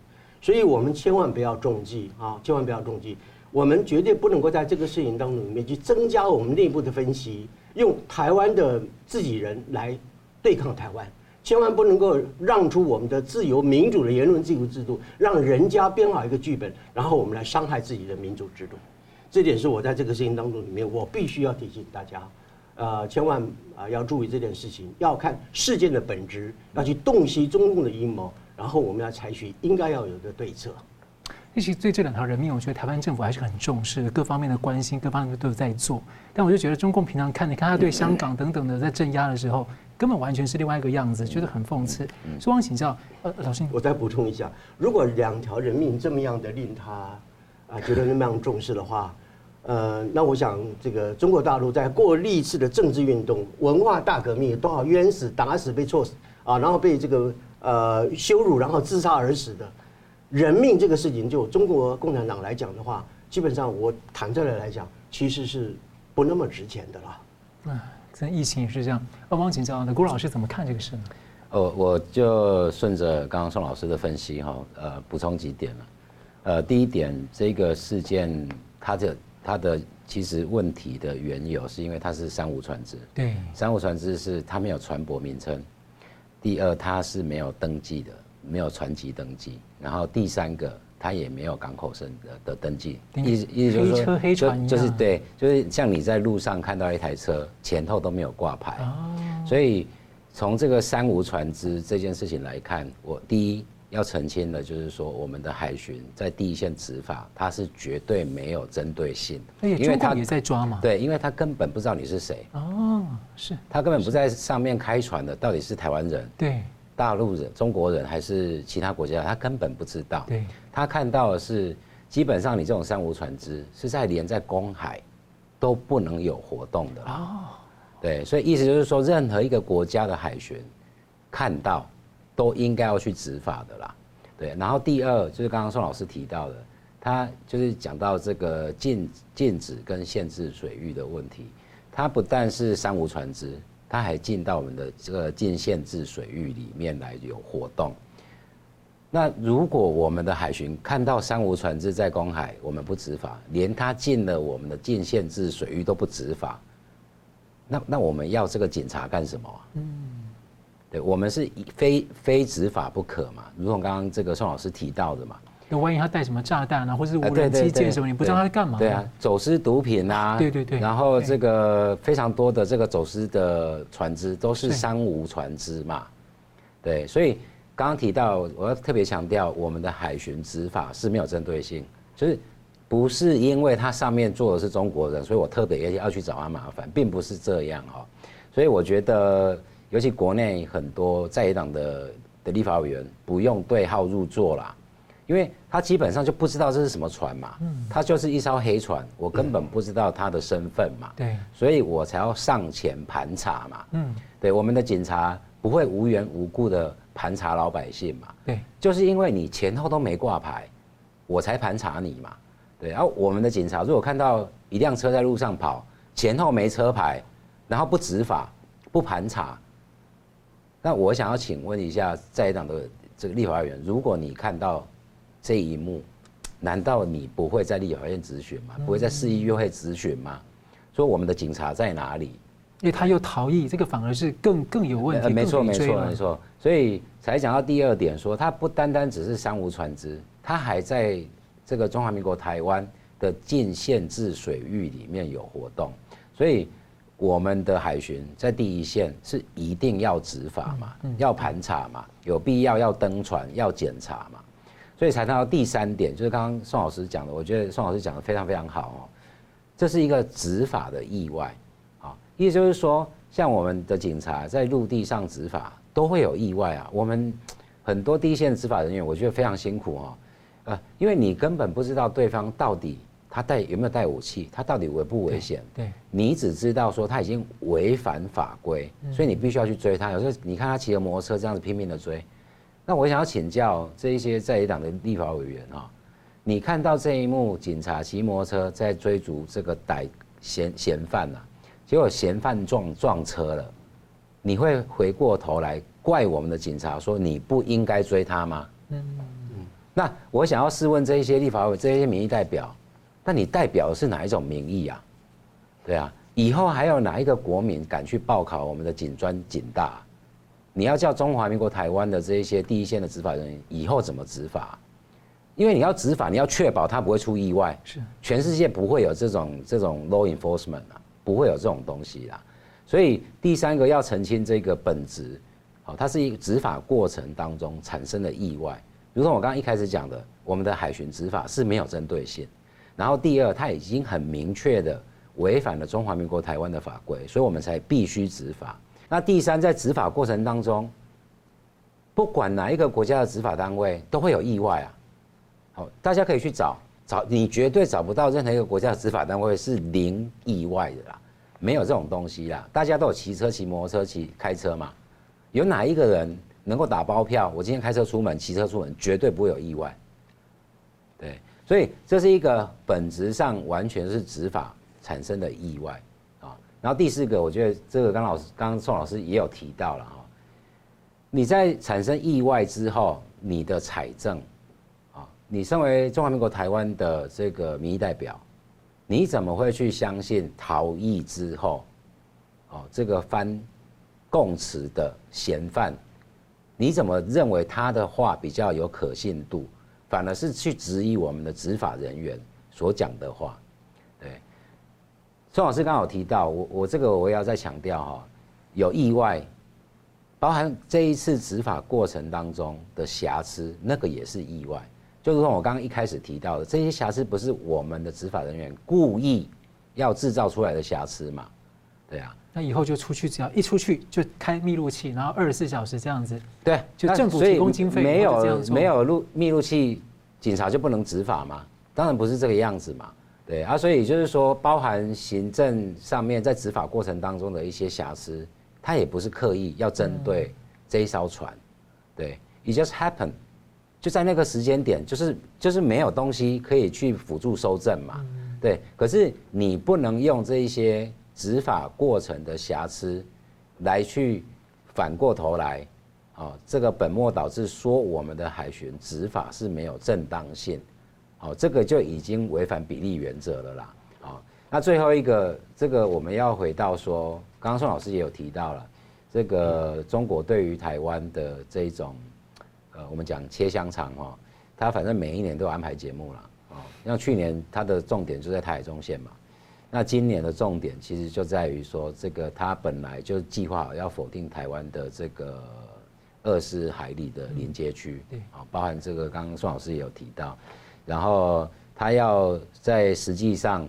所以我们千万不要中计啊，千万不要中计，我们绝对不能够在这个事情当中里面去增加我们内部的分歧，用台湾的自己人来对抗台湾，千万不能够让出我们的自由民主的言论自由制度，让人家编好一个剧本，然后我们来伤害自己的民主制度。这点是我在这个事情当中里面，我必须要提醒大家，呃，千万啊要注意这件事情，要看事件的本质，要去洞悉中共的阴谋，然后我们要采取应该要有的对策。其实对这两条人命，我觉得台湾政府还是很重视，各方面的关心，各方面都有在做。但我就觉得中共平常看，你看他对香港等等的在镇压的时候，根本完全是另外一个样子，觉得很讽刺。所以我想请教，呃，老师，我再补充一下，如果两条人命这么样的令他。啊，觉得那么样重视的话，呃，那我想这个中国大陆在过历次的政治运动、文化大革命，多少冤死、打死、被错死啊，然后被这个呃羞辱，然后自杀而死的人命这个事情，就中国共产党来讲的话，基本上我坦率的来讲，其实是不那么值钱的了。嗯，在疫情也是这样。那汪请教，那郭老师怎么看这个事呢？哦，我就顺着刚刚宋老师的分析哈，呃，补充几点了。呃，第一点，这个事件它的它的其实问题的缘由，是因为它是三无船只。对，三无船只是它没有船舶名称。第二，它是没有登记的，没有船籍登记。然后第三个，它也没有港口生的的登记。意思意思就是说，黑车黑船就就是对，就是像你在路上看到一台车，前后都没有挂牌。哦。所以从这个三无船只这件事情来看，我第一。要澄清的，就是说我们的海巡在第一线执法，它是绝对没有针对性，因为他也在抓嘛。对，因为他根本不知道你是谁。哦，是。他根本不在上面开船的，到底是台湾人、对，大陆人、中国人还是其他国家，他根本不知道。对，他看到的是，基本上你这种三无船只是在连在公海都不能有活动的。哦，对，所以意思就是说，任何一个国家的海巡看到。都应该要去执法的啦，对，然后第二就是刚刚宋老师提到的，他就是讲到这个禁禁止跟限制水域的问题，它不但是三无船只，它还进到我们的这个禁限制水域里面来有活动。那如果我们的海巡看到三无船只在公海，我们不执法，连他进了我们的禁限制水域都不执法，那那我们要这个警察干什么？嗯。对，我们是非非执法不可嘛，如同刚刚这个宋老师提到的嘛。那万一他带什么炸弹啊，或者是无人机舰什么，你不知道他在干嘛？对啊，走私毒品啊，对对对。然后这个非常多的这个走私的船只都是三无船只嘛。对，所以刚刚提到，我要特别强调，我们的海巡执法是没有针对性，就是不是因为他上面坐的是中国人，所以我特别要去找他麻烦，并不是这样哦。所以我觉得。尤其国内很多在野党的的立法委员不用对号入座啦，因为他基本上就不知道这是什么船嘛，他就是一艘黑船，我根本不知道他的身份嘛，对，所以我才要上前盘查嘛，嗯，对，我们的警察不会无缘无故的盘查老百姓嘛，对，就是因为你前后都没挂牌，我才盘查你嘛，对，然后我们的警察如果看到一辆车在路上跑，前后没车牌，然后不执法不盘查。那我想要请问一下在野党的这个立法委员，如果你看到这一幕，难道你不会在立法院质询吗？不会在市议会质询吗？说我们的警察在哪里？因为他又逃逸，这个反而是更更有问题。没错，没错，没错。所以才讲到第二点，说他不单单只是三无船只，他还在这个中华民国台湾的禁限制水域里面有活动，所以。我们的海巡在第一线是一定要执法嘛，要盘查嘛，有必要要登船要检查嘛，所以才谈到第三点，就是刚刚宋老师讲的，我觉得宋老师讲的非常非常好哦，这是一个执法的意外啊，意思就是说，像我们的警察在陆地上执法都会有意外啊，我们很多第一线的执法人员，我觉得非常辛苦哦，呃，因为你根本不知道对方到底。他带有没有带武器？他到底危不危险？对，你只知道说他已经违反法规，所以你必须要去追他。有时候你看他骑着摩托车这样子拼命的追，那我想要请教这一些在野党的立法委员啊，你看到这一幕，警察骑摩托车在追逐这个歹嫌嫌犯啊，结果嫌犯撞撞车了，你会回过头来怪我们的警察说你不应该追他吗？那我想要试问这一些立法委这些民意代表。那你代表的是哪一种民意啊？对啊，以后还有哪一个国民敢去报考我们的警专、警大？你要叫中华民国台湾的这一些第一线的执法人员以后怎么执法？因为你要执法，你要确保他不会出意外。是，全世界不会有这种这种 law enforcement 啊，不会有这种东西啦。所以第三个要澄清这个本质，好，它是一个执法过程当中产生的意外。如同我刚刚一开始讲的，我们的海巡执法是没有针对性。然后第二，他已经很明确的违反了中华民国台湾的法规，所以我们才必须执法。那第三，在执法过程当中，不管哪一个国家的执法单位都会有意外啊。好，大家可以去找找，你绝对找不到任何一个国家的执法单位是零意外的啦，没有这种东西啦。大家都有骑车、骑摩托车、骑开车嘛，有哪一个人能够打包票？我今天开车出门、骑车出门，绝对不会有意外。对。所以这是一个本质上完全是执法产生的意外啊。然后第四个，我觉得这个刚老师、刚刚宋老师也有提到了哈。你在产生意外之后，你的财政啊，你身为中华民国台湾的这个民意代表，你怎么会去相信逃逸之后，哦，这个翻供词的嫌犯，你怎么认为他的话比较有可信度？反而是去质疑我们的执法人员所讲的话，对。宋老师刚好提到，我我这个我要再强调哈，有意外，包含这一次执法过程当中的瑕疵，那个也是意外。就如同我刚刚一开始提到的，这些瑕疵不是我们的执法人员故意要制造出来的瑕疵嘛？对啊。那以后就出去，只要一出去就开密录器，然后二十四小时这样子。对，就政府提供经费，没有没有录密录器，警察就不能执法嘛？当然不是这个样子嘛。对啊，所以就是说，包含行政上面在执法过程当中的一些瑕疵，他也不是刻意要针对这一艘船。对，it just happened。就在那个时间点，就是就是没有东西可以去辅助收证嘛，对。可是你不能用这一些执法过程的瑕疵，来去反过头来，哦，这个本末倒置说我们的海巡执法是没有正当性，哦，这个就已经违反比例原则了啦，哦。那最后一个，这个我们要回到说，刚刚宋老师也有提到了，这个中国对于台湾的这一种。呃，我们讲切香肠哈，他反正每一年都有安排节目了，哦，像去年他的重点就在台海中线嘛，那今年的重点其实就在于说，这个他本来就计划好要否定台湾的这个二十海里的临界区，对，啊，包含这个刚刚宋老师也有提到，然后他要在实际上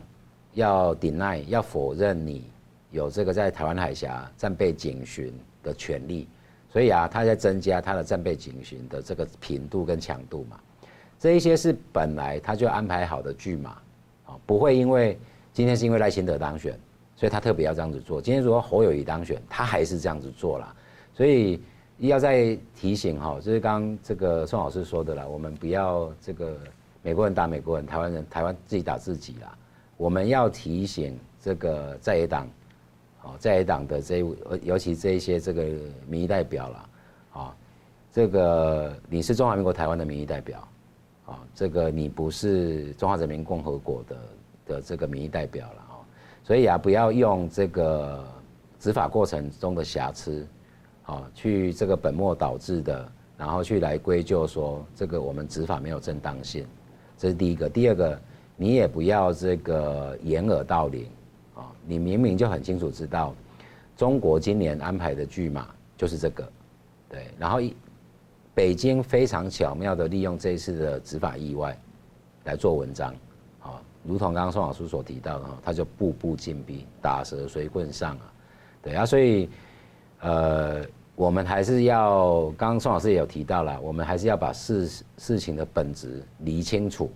要 deny 要否认你有这个在台湾海峡战备警巡的权利。所以啊，他在增加他的战备警巡的这个频度跟强度嘛，这一些是本来他就安排好的剧码，啊，不会因为今天是因为赖清德当选，所以他特别要这样子做。今天如果侯友谊当选，他还是这样子做了。所以要再提醒哈，就是刚这个宋老师说的啦，我们不要这个美国人打美国人，台湾人台湾自己打自己啦。我们要提醒这个在野党。哦，在野党的这一，尤其这一些这个民意代表了，啊，这个你是中华民国台湾的民意代表，啊，这个你不是中华人民共和国的的这个民意代表了啊，所以啊，不要用这个执法过程中的瑕疵，啊，去这个本末倒置的，然后去来归咎说这个我们执法没有正当性，这是第一个。第二个，你也不要这个掩耳盗铃。你明明就很清楚知道，中国今年安排的剧码就是这个，对，然后一北京非常巧妙的利用这一次的执法意外来做文章，如同刚刚宋老师所提到的，他就步步紧逼，打蛇随棍上啊，对啊，所以呃，我们还是要，刚刚宋老师也有提到了，我们还是要把事事情的本质理清楚，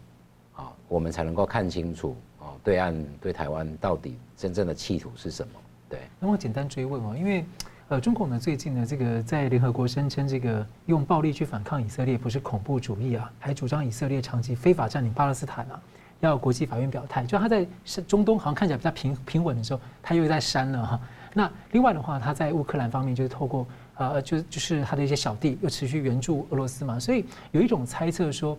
啊，我们才能够看清楚。啊对岸对台湾到底真正的企图是什么？对，那我简单追问哦，因为呃，中共呢最近呢这个在联合国声称这个用暴力去反抗以色列不是恐怖主义啊，还主张以色列长期非法占领巴勒斯坦啊，要国际法院表态。就他在中东好像看起来比较平平稳的时候，他又在删了哈。那另外的话，他在乌克兰方面就是透过呃，就就是他的一些小弟又持续援助俄罗斯嘛，所以有一种猜测说。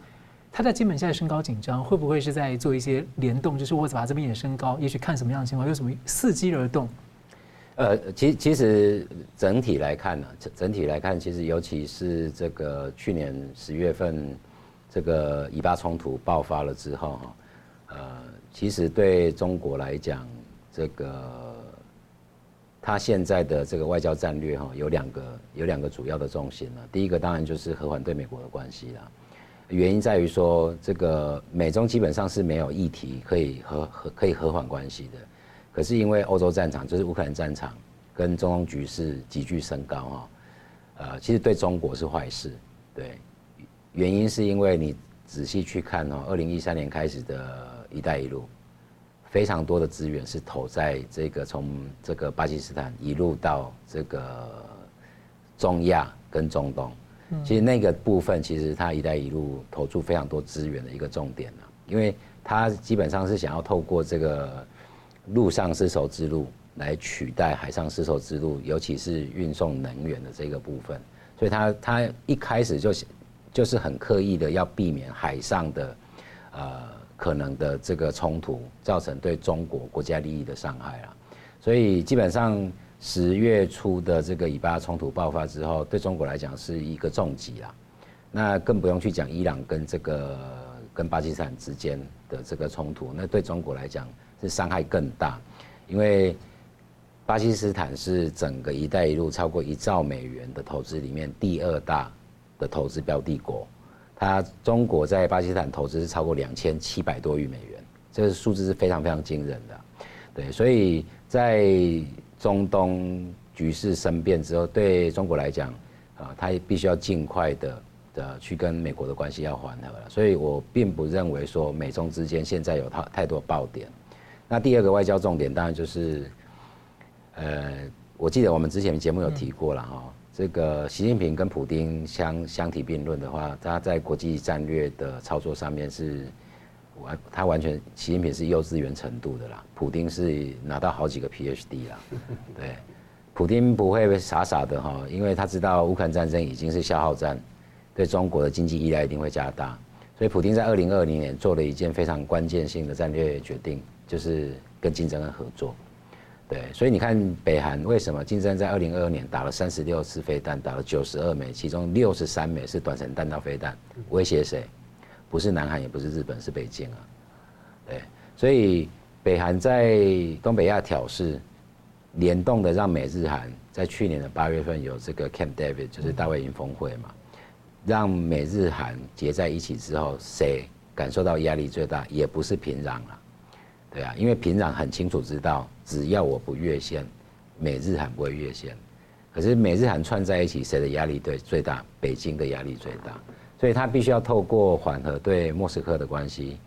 他在金门现在升高紧张，会不会是在做一些联动？就是我把这边也升高，也许看什么样的情况，有什么伺机而动？呃，其其实整体来看呢，整整体来看，其实尤其是这个去年十月份这个以巴冲突爆发了之后哈，其实对中国来讲，这个他现在的这个外交战略哈，有两个有两个主要的重心了。第一个当然就是和缓对美国的关系了。原因在于说，这个美中基本上是没有议题可以和和可以和缓关系的，可是因为欧洲战场就是乌克兰战场跟中东局势急剧升高啊，呃，其实对中国是坏事。对，原因是因为你仔细去看哦，二零一三年开始的一带一路，非常多的资源是投在这个从这个巴基斯坦一路到这个中亚跟中东。其实那个部分，其实它“一带一路”投注非常多资源的一个重点，因为它基本上是想要透过这个陆上丝绸之路来取代海上丝绸之路，尤其是运送能源的这个部分，所以它它一开始就就是很刻意的要避免海上的呃可能的这个冲突造成对中国国家利益的伤害啊，所以基本上。十月初的这个以巴冲突爆发之后，对中国来讲是一个重击啦。那更不用去讲伊朗跟这个跟巴基斯坦之间的这个冲突，那对中国来讲是伤害更大，因为巴基斯坦是整个“一带一路”超过一兆美元的投资里面第二大的投资标的国，它中国在巴基斯坦投资是超过两千七百多亿美元，这个数字是非常非常惊人的。对，所以在中东局势生变之后，对中国来讲，啊，他也必须要尽快的的去跟美国的关系要缓和了。所以我并不认为说美中之间现在有太太多爆点。那第二个外交重点当然就是，呃，我记得我们之前节目有提过了哈，这个习近平跟普京相相提并论的话，他在国际战略的操作上面是完，他完全习近平是幼稚园程度的啦，普京是拿到好几个 PhD 啦，对，普京不会傻傻的哈，因为他知道乌克兰战争已经是消耗战，对中国的经济依赖一定会加大，所以普京在二零二零年做了一件非常关键性的战略决定，就是跟金正恩合作。对，所以你看北韩为什么金正恩在二零二二年打了三十六次飞弹，打了九十二枚，其中六十三枚是短程弹道飞弹，威胁谁？不是南韩，也不是日本，是北京啊。对，所以北韩在东北亚挑事，联动的让美日韩在去年的八月份有这个 Camp David，就是大卫营峰会嘛，让美日韩结在一起之后，谁感受到压力最大？也不是平壤了。对啊，因为平壤很清楚知道，只要我不越线，美日韩不会越线。可是美日韩串在一起，谁的压力对最大？北京的压力最大，所以他必须要透过缓和对莫斯科的关系，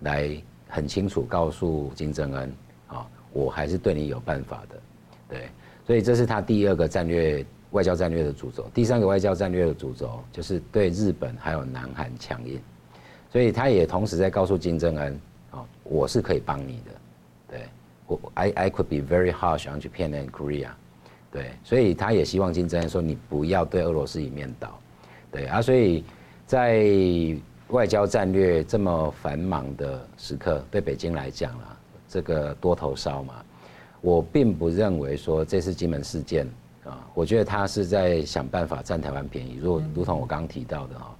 来很清楚告诉金正恩，啊，我还是对你有办法的。对，所以这是他第二个战略外交战略的主轴。第三个外交战略的主轴就是对日本还有南韩强硬，所以他也同时在告诉金正恩。我是可以帮你的，对，我 I I could be very harsh on Japan and Korea，对，所以他也希望金正恩说，你不要对俄罗斯一面倒，对。啊，所以在外交战略这么繁忙的时刻，对北京来讲啦，这个多头烧嘛，我并不认为说这次金门事件啊，我觉得他是在想办法占台湾便宜，如如同我刚刚提到的哈，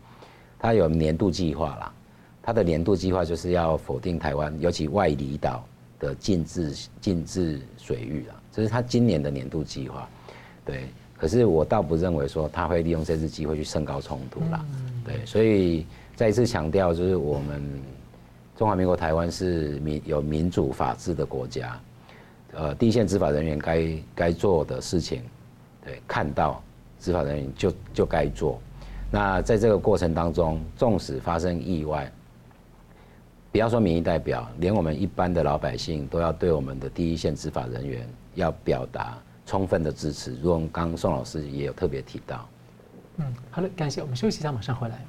他有年度计划啦。他的年度计划就是要否定台湾，尤其外离岛的禁制禁制水域啊，这是他今年的年度计划。对，可是我倒不认为说他会利用这次机会去升高冲突啦。对，所以再一次强调，就是我们中华民国台湾是民有民主法治的国家，呃，第一线执法人员该该做的事情，对，看到执法人员就就该做。那在这个过程当中，纵使发生意外，不要说民意代表，连我们一般的老百姓都要对我们的第一线执法人员要表达充分的支持。如同刚刚宋老师也有特别提到。嗯，好的，感谢。我们休息一下，马上回来。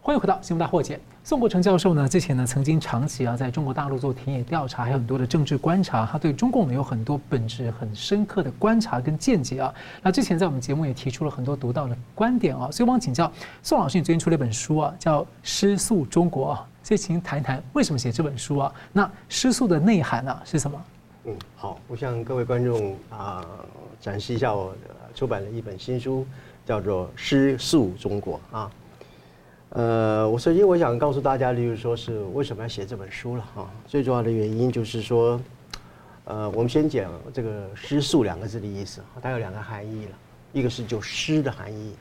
欢迎回到《新闻大破解》。宋国成教授呢，之前呢曾经长期啊在中国大陆做田野调查，还有很多的政治观察，他对中共呢有很多本质很深刻的观察跟见解啊。那之前在我们节目也提出了很多独到的观点啊，所以我想请教宋老师，你最近出了一本书啊，叫《失速中国》啊。所以，请谈一谈为什么写这本书啊？那失速的内涵啊是什么？嗯，好，我向各位观众啊、展示一下我出版了一本新书，叫做《失速中国》啊。呃，我首先我想告诉大家的就是说是为什么要写这本书了啊？最重要的原因就是说，呃，我们先讲这个“失速”两个字的意思，它有两个含义了，一个是就诗的含义。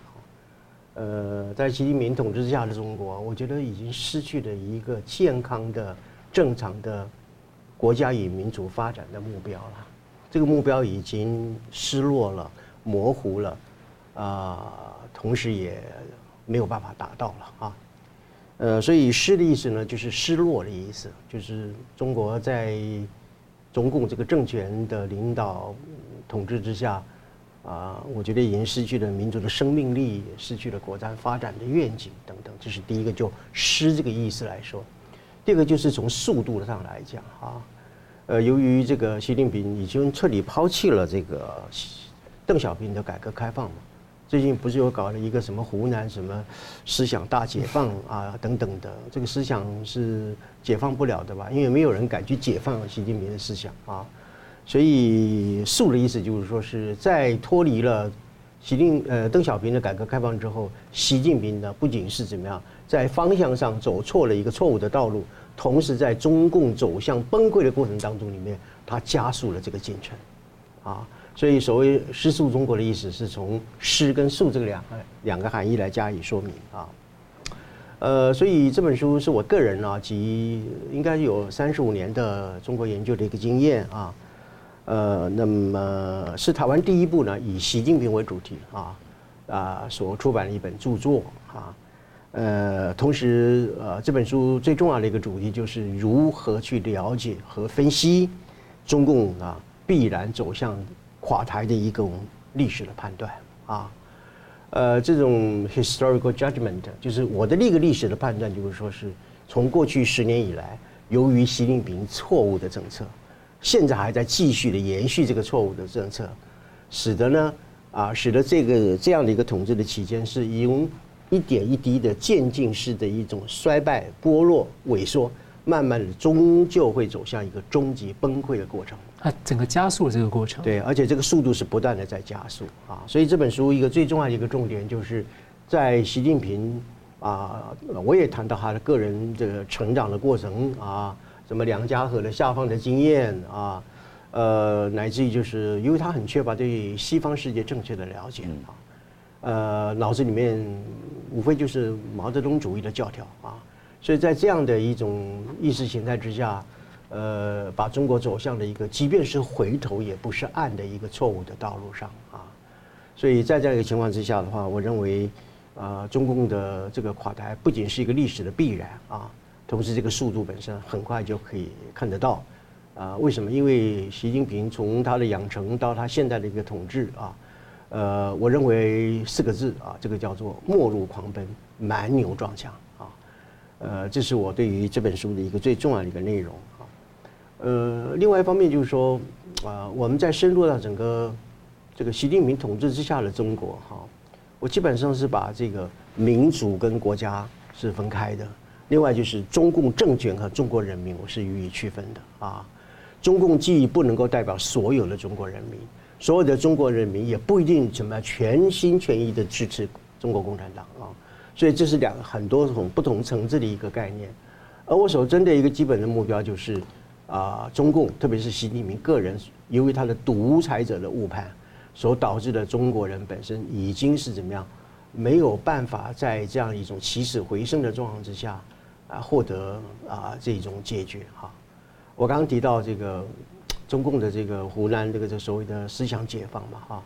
呃，在习近平统治之下的中国，我觉得已经失去了一个健康的、正常的国家与民族发展的目标了。这个目标已经失落了、模糊了，啊、同时也没有办法达到了啊。呃，所以“失”的意思呢，就是失落的意思，就是中国在中共这个政权的领导统治之下。啊，我觉得已经失去了民族的生命力，失去了国家发展的愿景等等，这是第一个，就“失”这个意思来说。第二个就是从速度上来讲啊，呃，由于这个习近平已经彻底抛弃了这个邓小平的改革开放嘛，最近不是又搞了一个什么湖南什么思想大解放啊等等的，这个思想是解放不了的吧？因为没有人敢去解放习近平的思想啊。所以“速”的意思就是说，是在脱离了习近呃邓小平的改革开放之后，习近平呢不仅是怎么样，在方向上走错了一个错误的道路，同时在中共走向崩溃的过程当中里面，他加速了这个进程，啊，所以所谓“失速中国”的意思是从“失”跟“速”这个两个两个含义来加以说明啊。呃，所以这本书是我个人啊及应该有三十五年的中国研究的一个经验啊。呃，那么是台湾第一部呢，以习近平为主题啊啊所出版的一本著作啊。呃，同时呃，这本书最重要的一个主题就是如何去了解和分析中共啊必然走向垮台的一个历史的判断啊。呃，这种 historical judgment 就是我的那个历史的判断，就是说是从过去十年以来，由于习近平错误的政策，现在还在继续的延续这个错误的政策，使得呢，啊，使得这个这样的一个统治的期间是用一点一滴的渐进式的一种衰败、剥落、萎缩，慢慢的终究会走向一个终极崩溃的过程。它整个加速了这个过程，对，而且这个速度是不断的在加速啊，所以这本书一个最重要的一个重点就是在习近平啊，我也谈到他的个人这个成长的过程啊，什么梁家河的下放的经验啊，呃，乃至于就是因为他很缺乏对西方世界正确的了解啊，呃，脑子里面无非就是毛泽东主义的教条啊，所以在这样的一种意识形态之下。呃，把中国走向了一个，即便是回头也不是岸的一个错误的道路上啊。所以在这样一个情况之下的话，我认为，啊，中共的这个垮台不仅是一个历史的必然啊，同时这个速度本身很快就可以看得到。啊，为什么？因为习近平从他的养成到他现在的一个统治啊，呃，我认为四个字啊，这个叫做末路狂奔，蛮牛撞墙啊。呃，这是我对于这本书的一个最重要的一个内容啊。呃，另外一方面就是说，啊，我们在深入到整个这个习近平统治之下的中国哈，我基本上是把这个民族跟国家是分开的。另外就是中共政权和中国人民，我是予以区分的啊。中共既不能够代表所有的中国人民，所有的中国人民也不一定怎么全心全意的支持中国共产党啊。所以这是两很多种不同层次的一个概念。而我所针对一个基本的目标就是。啊，中共特别是习近平个人，由于他的独裁者的误判，所导致的中国人本身已经是怎么样，没有办法在这样一种起死回生的状况之下，啊，获得啊这种解决哈。我刚刚提到这个中共的这个湖南这个这所谓的思想解放嘛哈，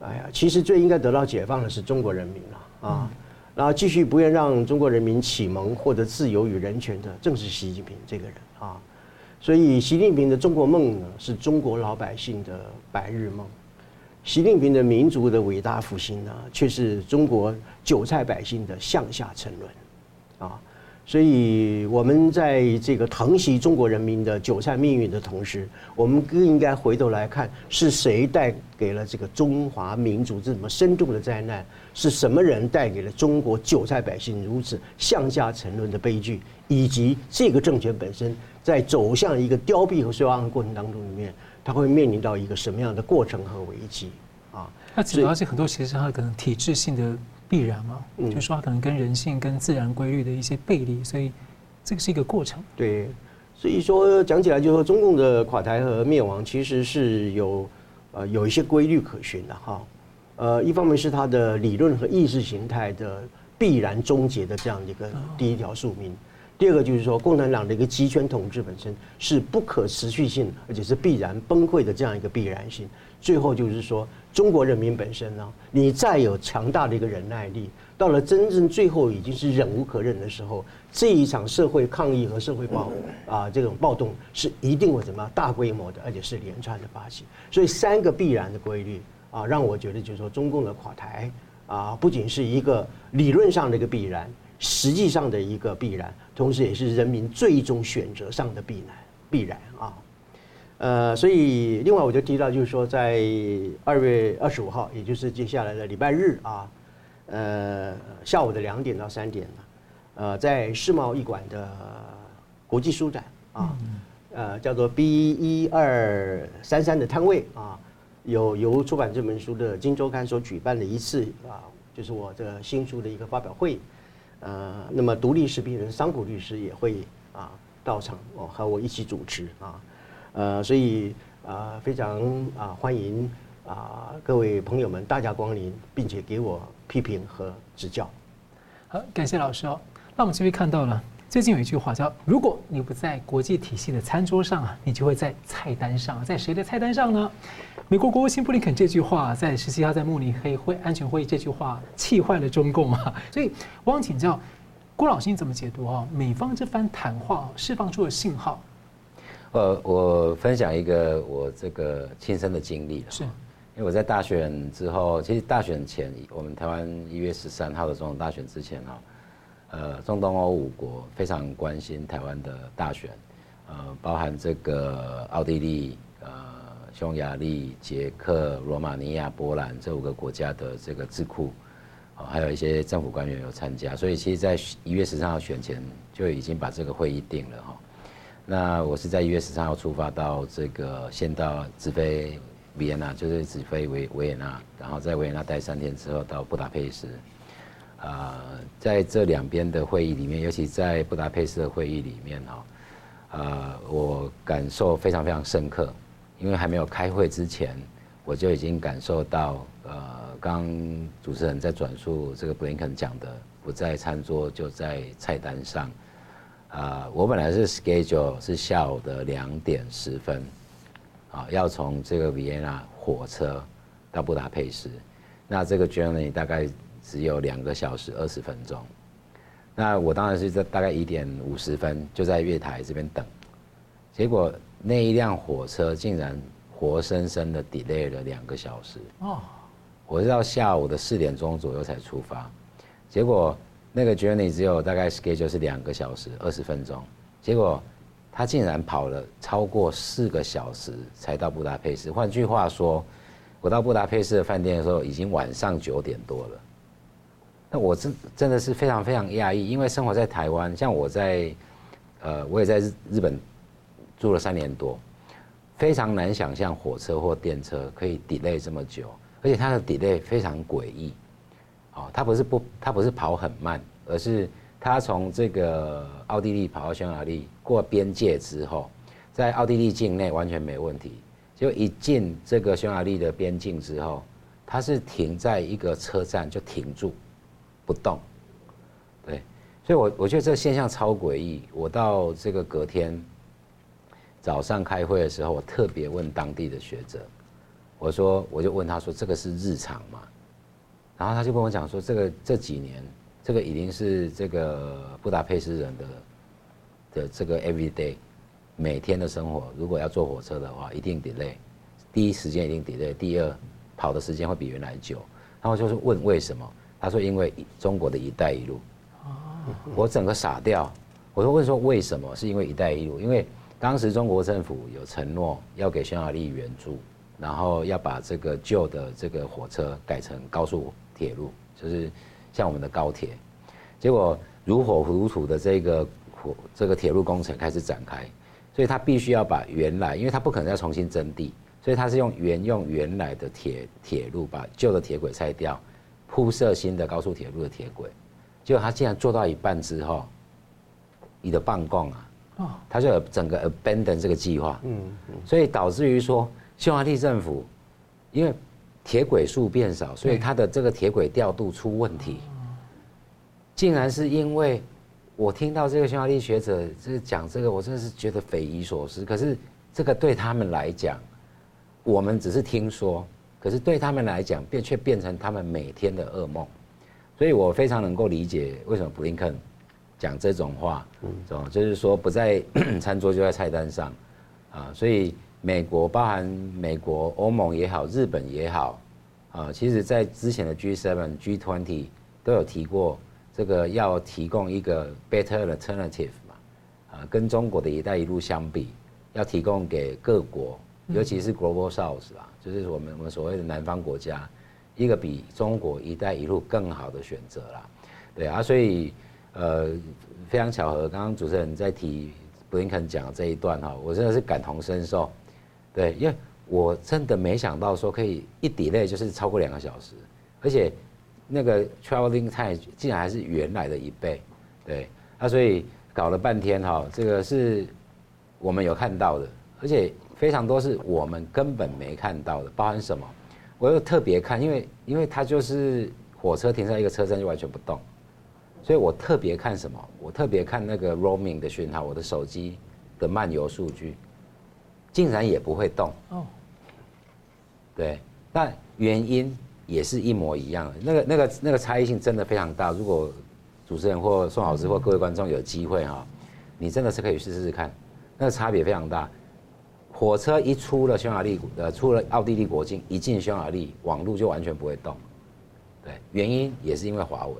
哎呀，其实最应该得到解放的是中国人民了啊，然后继续不愿让中国人民启蒙获得自由与人权的，正是习近平这个人啊。所以，习近平的中国梦呢，是中国老百姓的白日梦；习近平的民族的伟大复兴呢，却是中国韭菜百姓的向下沉沦。啊，所以我们在这个疼惜中国人民的韭菜命运的同时，我们更应该回头来看，是谁带给了这个中华民族这么深重的灾难？是什么人带给了中国韭菜百姓如此向下沉沦的悲剧？以及这个政权本身？在走向一个凋敝和衰亡的过程当中，里面，它会面临到一个什么样的过程和危机啊？那主要是很多其实它可能体制性的必然嘛，嗯，就是说它可能跟人性、跟自然规律的一些背离，所以这个是一个过程。对，所以说讲起来，就是说中共的垮台和灭亡其实是有呃有一些规律可循的哈。呃，一方面是它的理论和意识形态的必然终结的这样的一个第一条宿命。第二个就是说，共产党的一个集权统治本身是不可持续性，而且是必然崩溃的这样一个必然性。最后就是说，中国人民本身呢，你再有强大的一个忍耐力，到了真正最后已经是忍无可忍的时候，这一场社会抗议和社会暴啊这种暴动是一定会怎么样大规模的，而且是连串的发起。所以三个必然的规律啊，让我觉得就是说，中共的垮台啊，不仅是一个理论上的一个必然。实际上的一个必然，同时也是人民最终选择上的必然必然。呃，所以另外我就提到，就是说在二月二十五号，也就是接下来的礼拜日啊，呃，下午的两点到三点呢，呃，在世贸一馆的国际书展啊，呃，叫做 B 一二三三的摊位啊，有由出版这本书的《金周刊》所举办的一次啊，就是我的新书的一个发表会。呃，那么独立视频人桑谷律师也会啊到场哦，和我一起主持啊，呃，所以啊非常啊欢迎啊各位朋友们大驾光临，并且给我批评和指教。好，感谢老师哦。那我们这边看到了，最近有一句话叫“如果你不在国际体系的餐桌上啊，你就会在菜单上，在谁的菜单上呢？”美国国务卿布林肯这句话在十七号在慕尼黑会安全会议这句话气坏了中共啊，所以我想请教郭老师你怎么解读啊？美方这番谈话释放出了信号？呃，我分享一个我这个亲身的经历。是，因为我在大选之后，其实大选前，我们台湾一月十三号的总统大选之前哈，呃，中东欧五国非常关心台湾的大选，呃，包含这个奥地利、呃，匈牙利、捷克、罗马尼亚、波兰这五个国家的这个智库，哦，还有一些政府官员有参加，所以其实，在一月十三号选前就已经把这个会议定了哈。那我是在一月十三号出发到这个，先到直飞。维也纳就是直飞维维也纳，然后在维也纳待三天之后到布达佩斯。啊，在这两边的会议里面，尤其在布达佩斯的会议里面哈，啊，我感受非常非常深刻，因为还没有开会之前，我就已经感受到，呃，刚主持人在转述这个布林肯讲的，不在餐桌就在菜单上。啊，我本来是 schedule 是下午的两点十分。啊，要从这个维也纳火车到布达佩斯，那这个 journey 大概只有两个小时二十分钟。那我当然是在大概一点五十分就在月台这边等，结果那一辆火车竟然活生生的 delay 了两个小时。哦，我是到下午的四点钟左右才出发，结果那个 journey 只有大概 schedule 是两个小时二十分钟，结果。他竟然跑了超过四个小时才到布达佩斯。换句话说，我到布达佩斯的饭店的时候，已经晚上九点多了。那我真真的是非常非常讶异，因为生活在台湾，像我在，呃，我也在日日本住了三年多，非常难想象火车或电车可以 delay 这么久，而且它的 delay 非常诡异。哦，他不是不，他不是跑很慢，而是。他从这个奥地利跑到匈牙利，过边界之后，在奥地利境内完全没问题。就一进这个匈牙利的边境之后，他是停在一个车站就停住，不动。对，所以我我觉得这个现象超诡异。我到这个隔天早上开会的时候，我特别问当地的学者，我说我就问他说这个是日常吗？然后他就跟我讲说这个这几年。这个已经是这个布达佩斯人的的这个 everyday 每天的生活。如果要坐火车的话，一定 delay，第一时间一定 delay，第二跑的时间会比原来久。然后就是问为什么？他说因为中国的一带一路。我整个傻掉。我就问说为什么？是因为一带一路？因为当时中国政府有承诺要给匈牙利援助，然后要把这个旧的这个火车改成高速铁路，就是。像我们的高铁，结果如火如荼的这个火这个铁路工程开始展开，所以他必须要把原来，因为他不可能再重新征地，所以他是用原用原来的铁铁路，把旧的铁轨拆掉，铺设新的高速铁路的铁轨。结果他竟然做到一半之后，你的办供啊，他就有整个 abandon 这个计划，嗯，所以导致于说匈牙利政府因为。铁轨数变少，所以它的这个铁轨调度出问题，竟然是因为我听到这个匈牙利学者这讲这个，我真的是觉得匪夷所思。可是这个对他们来讲，我们只是听说，可是对他们来讲，变却变成他们每天的噩梦。所以我非常能够理解为什么布林肯讲这种话，嗯，就是说不在 餐桌就在菜单上啊，所以。美国包含美国、欧盟也好，日本也好，啊，其实，在之前的 G7、G20 都有提过，这个要提供一个 better alternative 嘛，啊，跟中国的一带一路相比，要提供给各国，尤其是 Global South 啦，就是我们我们所谓的南方国家，一个比中国一带一路更好的选择啦。对啊，所以呃，非常巧合，刚刚主持人在提布林肯讲这一段哈，我真的是感同身受。对，因为我真的没想到说可以一 delay 就是超过两个小时，而且那个 traveling time 竟然还是原来的一倍，对，啊，所以搞了半天哈，这个是我们有看到的，而且非常多是我们根本没看到的，包含什么？我又特别看，因为因为它就是火车停在一个车站就完全不动，所以我特别看什么？我特别看那个 roaming 的讯号，我的手机的漫游数据。竟然也不会动哦，对，那原因也是一模一样的，那个那个那个差异性真的非常大。如果主持人或宋老师或各位观众有机会哈，你真的是可以试试看，那个差别非常大。火车一出了匈牙利，呃，出了奥地利国境，一进匈牙利，网路就完全不会动。对，原因也是因为华为。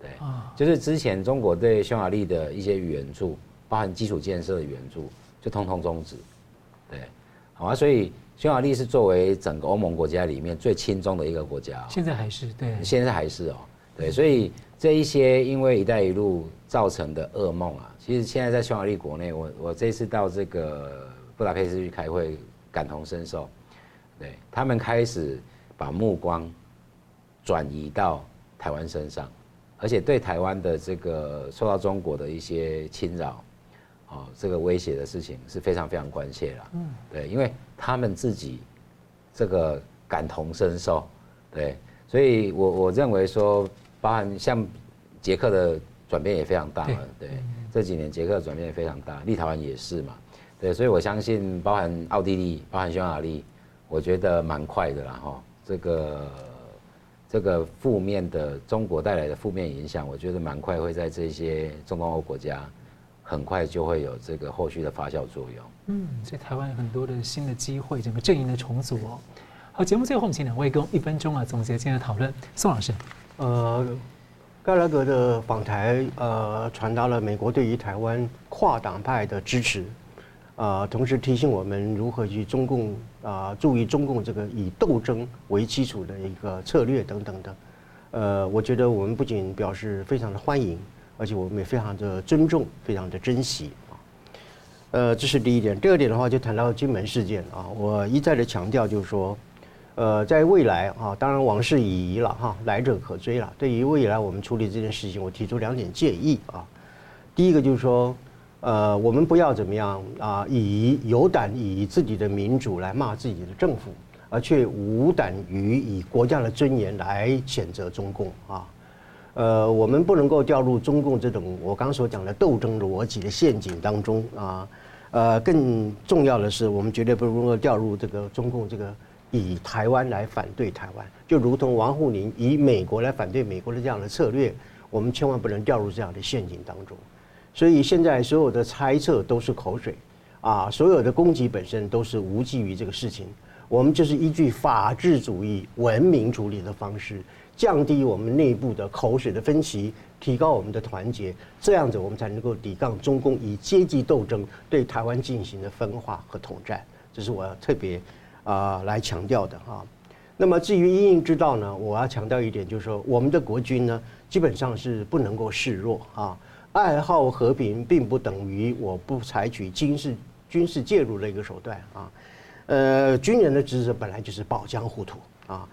对，就是之前中国对匈牙利的一些援助，包含基础建设的援助，就通通终止。对，好啊，所以匈牙利是作为整个欧盟国家里面最亲中的一个国家。现在还是对，现在还是哦。对，所以这一些因为“一带一路”造成的噩梦啊，其实现在在匈牙利国内，我我这次到这个布达佩斯去开会，感同身受。对，他们开始把目光转移到台湾身上，而且对台湾的这个受到中国的一些侵扰，哦，这个威胁的事情是非常非常关切了。嗯，对，因为他们自己这个感同身受，对，所以我我认为说。包含像捷克的转变也非常大了，对，这几年捷克的转变也非常大，立陶宛也是嘛，对，所以我相信包含奥地利、包含匈牙利，我觉得蛮快的啦哈，这个这个负面的中国带来的负面影响，我觉得蛮快会在这些中东欧国家，很快就会有这个后续的发酵作用。嗯，所以台湾有很多的新的机会，整个阵营的重组哦。好，节目最后我们请两位跟一分钟啊总结今天的讨论，宋老师。呃，盖拉格的访台，呃，传达了美国对于台湾跨党派的支持，啊、呃，同时提醒我们如何去中共啊、呃，注意中共这个以斗争为基础的一个策略等等的，呃，我觉得我们不仅表示非常的欢迎，而且我们也非常的尊重，非常的珍惜啊。呃，这是第一点。第二点的话，就谈到金门事件啊，我一再的强调就是说。呃，在未来啊，当然往事已矣了哈，来者可追了。对于未来我们处理这件事情，我提出两点建议啊。第一个就是说，呃，我们不要怎么样啊，以有胆以自己的民主来骂自己的政府，而却无胆于以国家的尊严来谴责中共啊。呃，我们不能够掉入中共这种我刚所讲的斗争逻辑的陷阱当中啊。呃，更重要的是，我们绝对不能够掉入这个中共这个。以台湾来反对台湾，就如同王沪宁以美国来反对美国的这样的策略，我们千万不能掉入这样的陷阱当中。所以现在所有的猜测都是口水，啊，所有的攻击本身都是无济于这个事情。我们就是依据法治主义文明处理的方式，降低我们内部的口水的分歧，提高我们的团结，这样子我们才能够抵抗中共以阶级斗争对台湾进行的分化和统战。这是我要特别。啊，来强调的哈。那么至于因应之道呢，我要强调一点，就是说我们的国军呢，基本上是不能够示弱啊。爱好和平，并不等于我不采取军事军事介入的一个手段啊。呃，军人的职责本来就是保疆护土啊。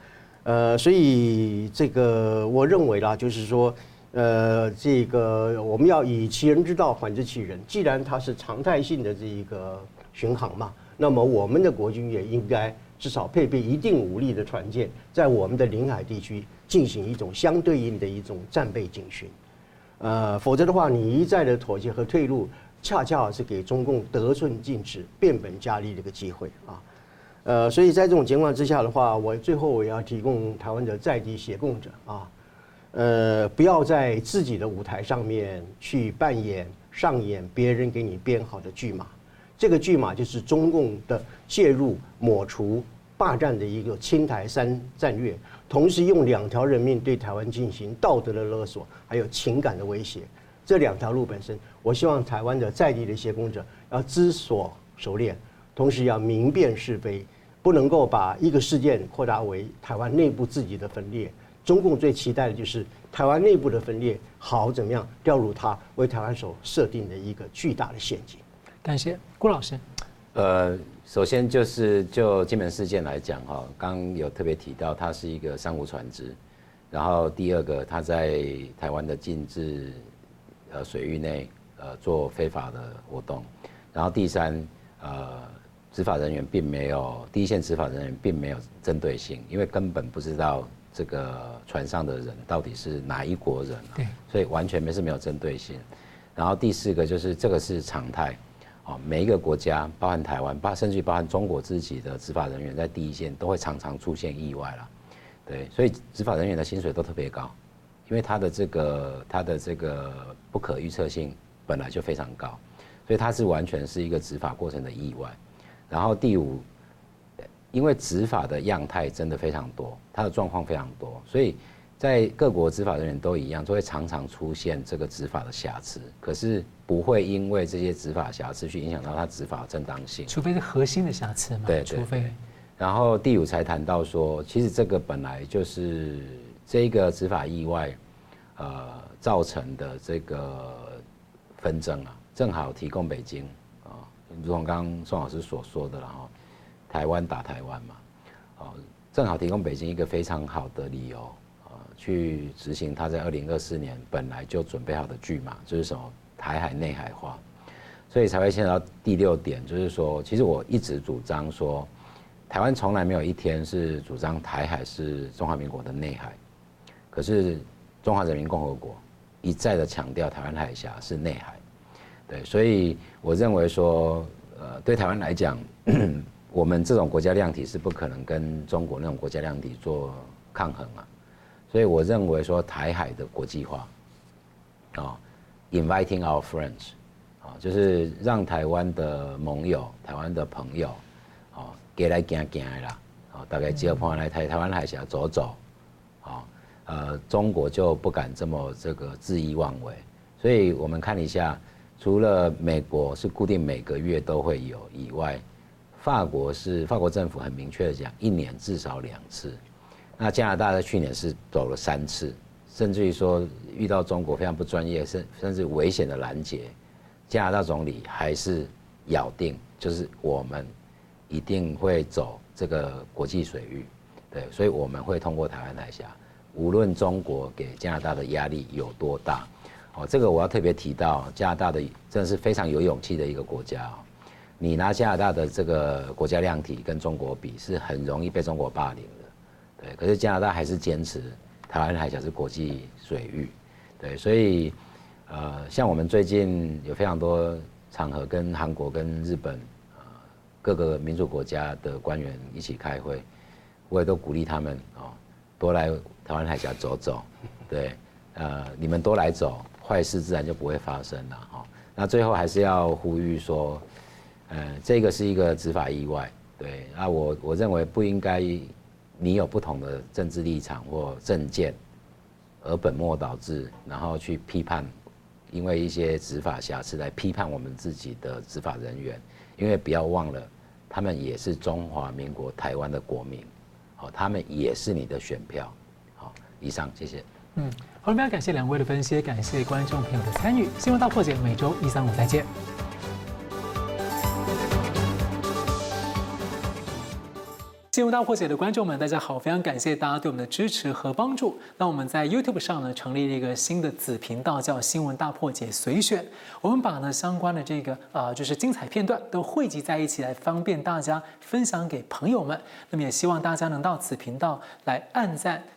呃，所以这个我认为啦，就是说，呃，这个我们要以其人之道还治其人。既然它是常态性的这一个巡航嘛。那么我们的国军也应该至少配备一定武力的船舰，在我们的领海地区进行一种相对应的一种战备警巡，呃，否则的话，你一再的妥协和退路，恰恰是给中共得寸进尺、变本加厉的一个机会啊，呃，所以在这种情况之下的话，我最后我要提供台湾的在地协共者啊，呃，不要在自己的舞台上面去扮演上演别人给你编好的剧码。这个剧码就是中共的介入、抹除、霸占的一个“青台山战略”，同时用两条人命对台湾进行道德的勒索，还有情感的威胁。这两条路本身，我希望台湾的在地的协共者要知所熟练，同时要明辨是非，不能够把一个事件扩大为台湾内部自己的分裂。中共最期待的就是台湾内部的分裂，好怎么样掉入他为台湾所设定的一个巨大的陷阱。感谢郭老师。呃，首先就是就金门事件来讲哈，刚有特别提到，它是一个珊瑚船只。然后第二个，它在台湾的禁制呃水域内呃做非法的活动。然后第三，呃，执法人员并没有第一线执法人员并没有针对性，因为根本不知道这个船上的人到底是哪一国人，对，所以完全没是没有针对性。然后第四个就是这个是常态。哦，每一个国家，包含台湾，包甚至于包含中国自己的执法人员，在第一线都会常常出现意外了，对，所以执法人员的薪水都特别高，因为他的这个他的这个不可预测性本来就非常高，所以他是完全是一个执法过程的意外。然后第五，因为执法的样态真的非常多，它的状况非常多，所以在各国执法人员都一样，都会常常出现这个执法的瑕疵。可是不会因为这些执法瑕疵去影响到它执法的正当性，除非是核心的瑕疵嘛。对，除非。然后第五才谈到说，其实这个本来就是这一个执法意外，呃，造成的这个纷争啊，正好提供北京啊，如同刚刚宋老师所说的，然后台湾打台湾嘛，啊，正好提供北京一个非常好的理由啊，去执行他在二零二四年本来就准备好的剧码，就是什么台海内海化，所以才会牵扯到第六点，就是说，其实我一直主张说。台湾从来没有一天是主张台海是中华民国的内海，可是中华人民共和国一再的强调台湾海峡是内海，对，所以我认为说，呃，对台湾来讲，我们这种国家量体是不可能跟中国那种国家量体做抗衡啊，所以我认为说台海的国际化，啊，inviting our friends，啊，就是让台湾的盟友、台湾的朋友。给来行行的啦，哦，大概交朋友来台台湾海峡走走，啊，呃，中国就不敢这么这个恣意妄为，所以我们看一下，除了美国是固定每个月都会有以外，法国是法国政府很明确的讲，一年至少两次，那加拿大在去年是走了三次，甚至于说遇到中国非常不专业甚甚至危险的拦截，加拿大总理还是咬定就是我们。一定会走这个国际水域，对，所以我们会通过台湾海峡，无论中国给加拿大的压力有多大，哦，这个我要特别提到，加拿大的真的是非常有勇气的一个国家哦。你拿加拿大的这个国家量体跟中国比，是很容易被中国霸凌的，对。可是加拿大还是坚持台湾海峡是国际水域，对，所以呃，像我们最近有非常多场合跟韩国跟日本。各个民主国家的官员一起开会，我也都鼓励他们哦，多来台湾海峡走走，对，呃，你们多来走，坏事自然就不会发生了哈。那最后还是要呼吁说，呃，这个是一个执法意外，对，那我我认为不应该你有不同的政治立场或政见，而本末倒置，然后去批判，因为一些执法瑕疵来批判我们自己的执法人员，因为不要忘了。他们也是中华民国台湾的国民，好，他们也是你的选票，好，以上谢谢。嗯，好了，非常感谢两位的分析，感谢观众朋友的参与。新闻大破解每周一、三、五再见。新闻大破解的观众们，大家好！非常感谢大家对我们的支持和帮助。那我们在 YouTube 上呢，成立了一个新的子频道，叫“新闻大破解随选”。我们把呢相关的这个啊、就是精彩片段都汇集在一起，来方便大家分享给朋友们。那么也希望大家能到此频道来按赞。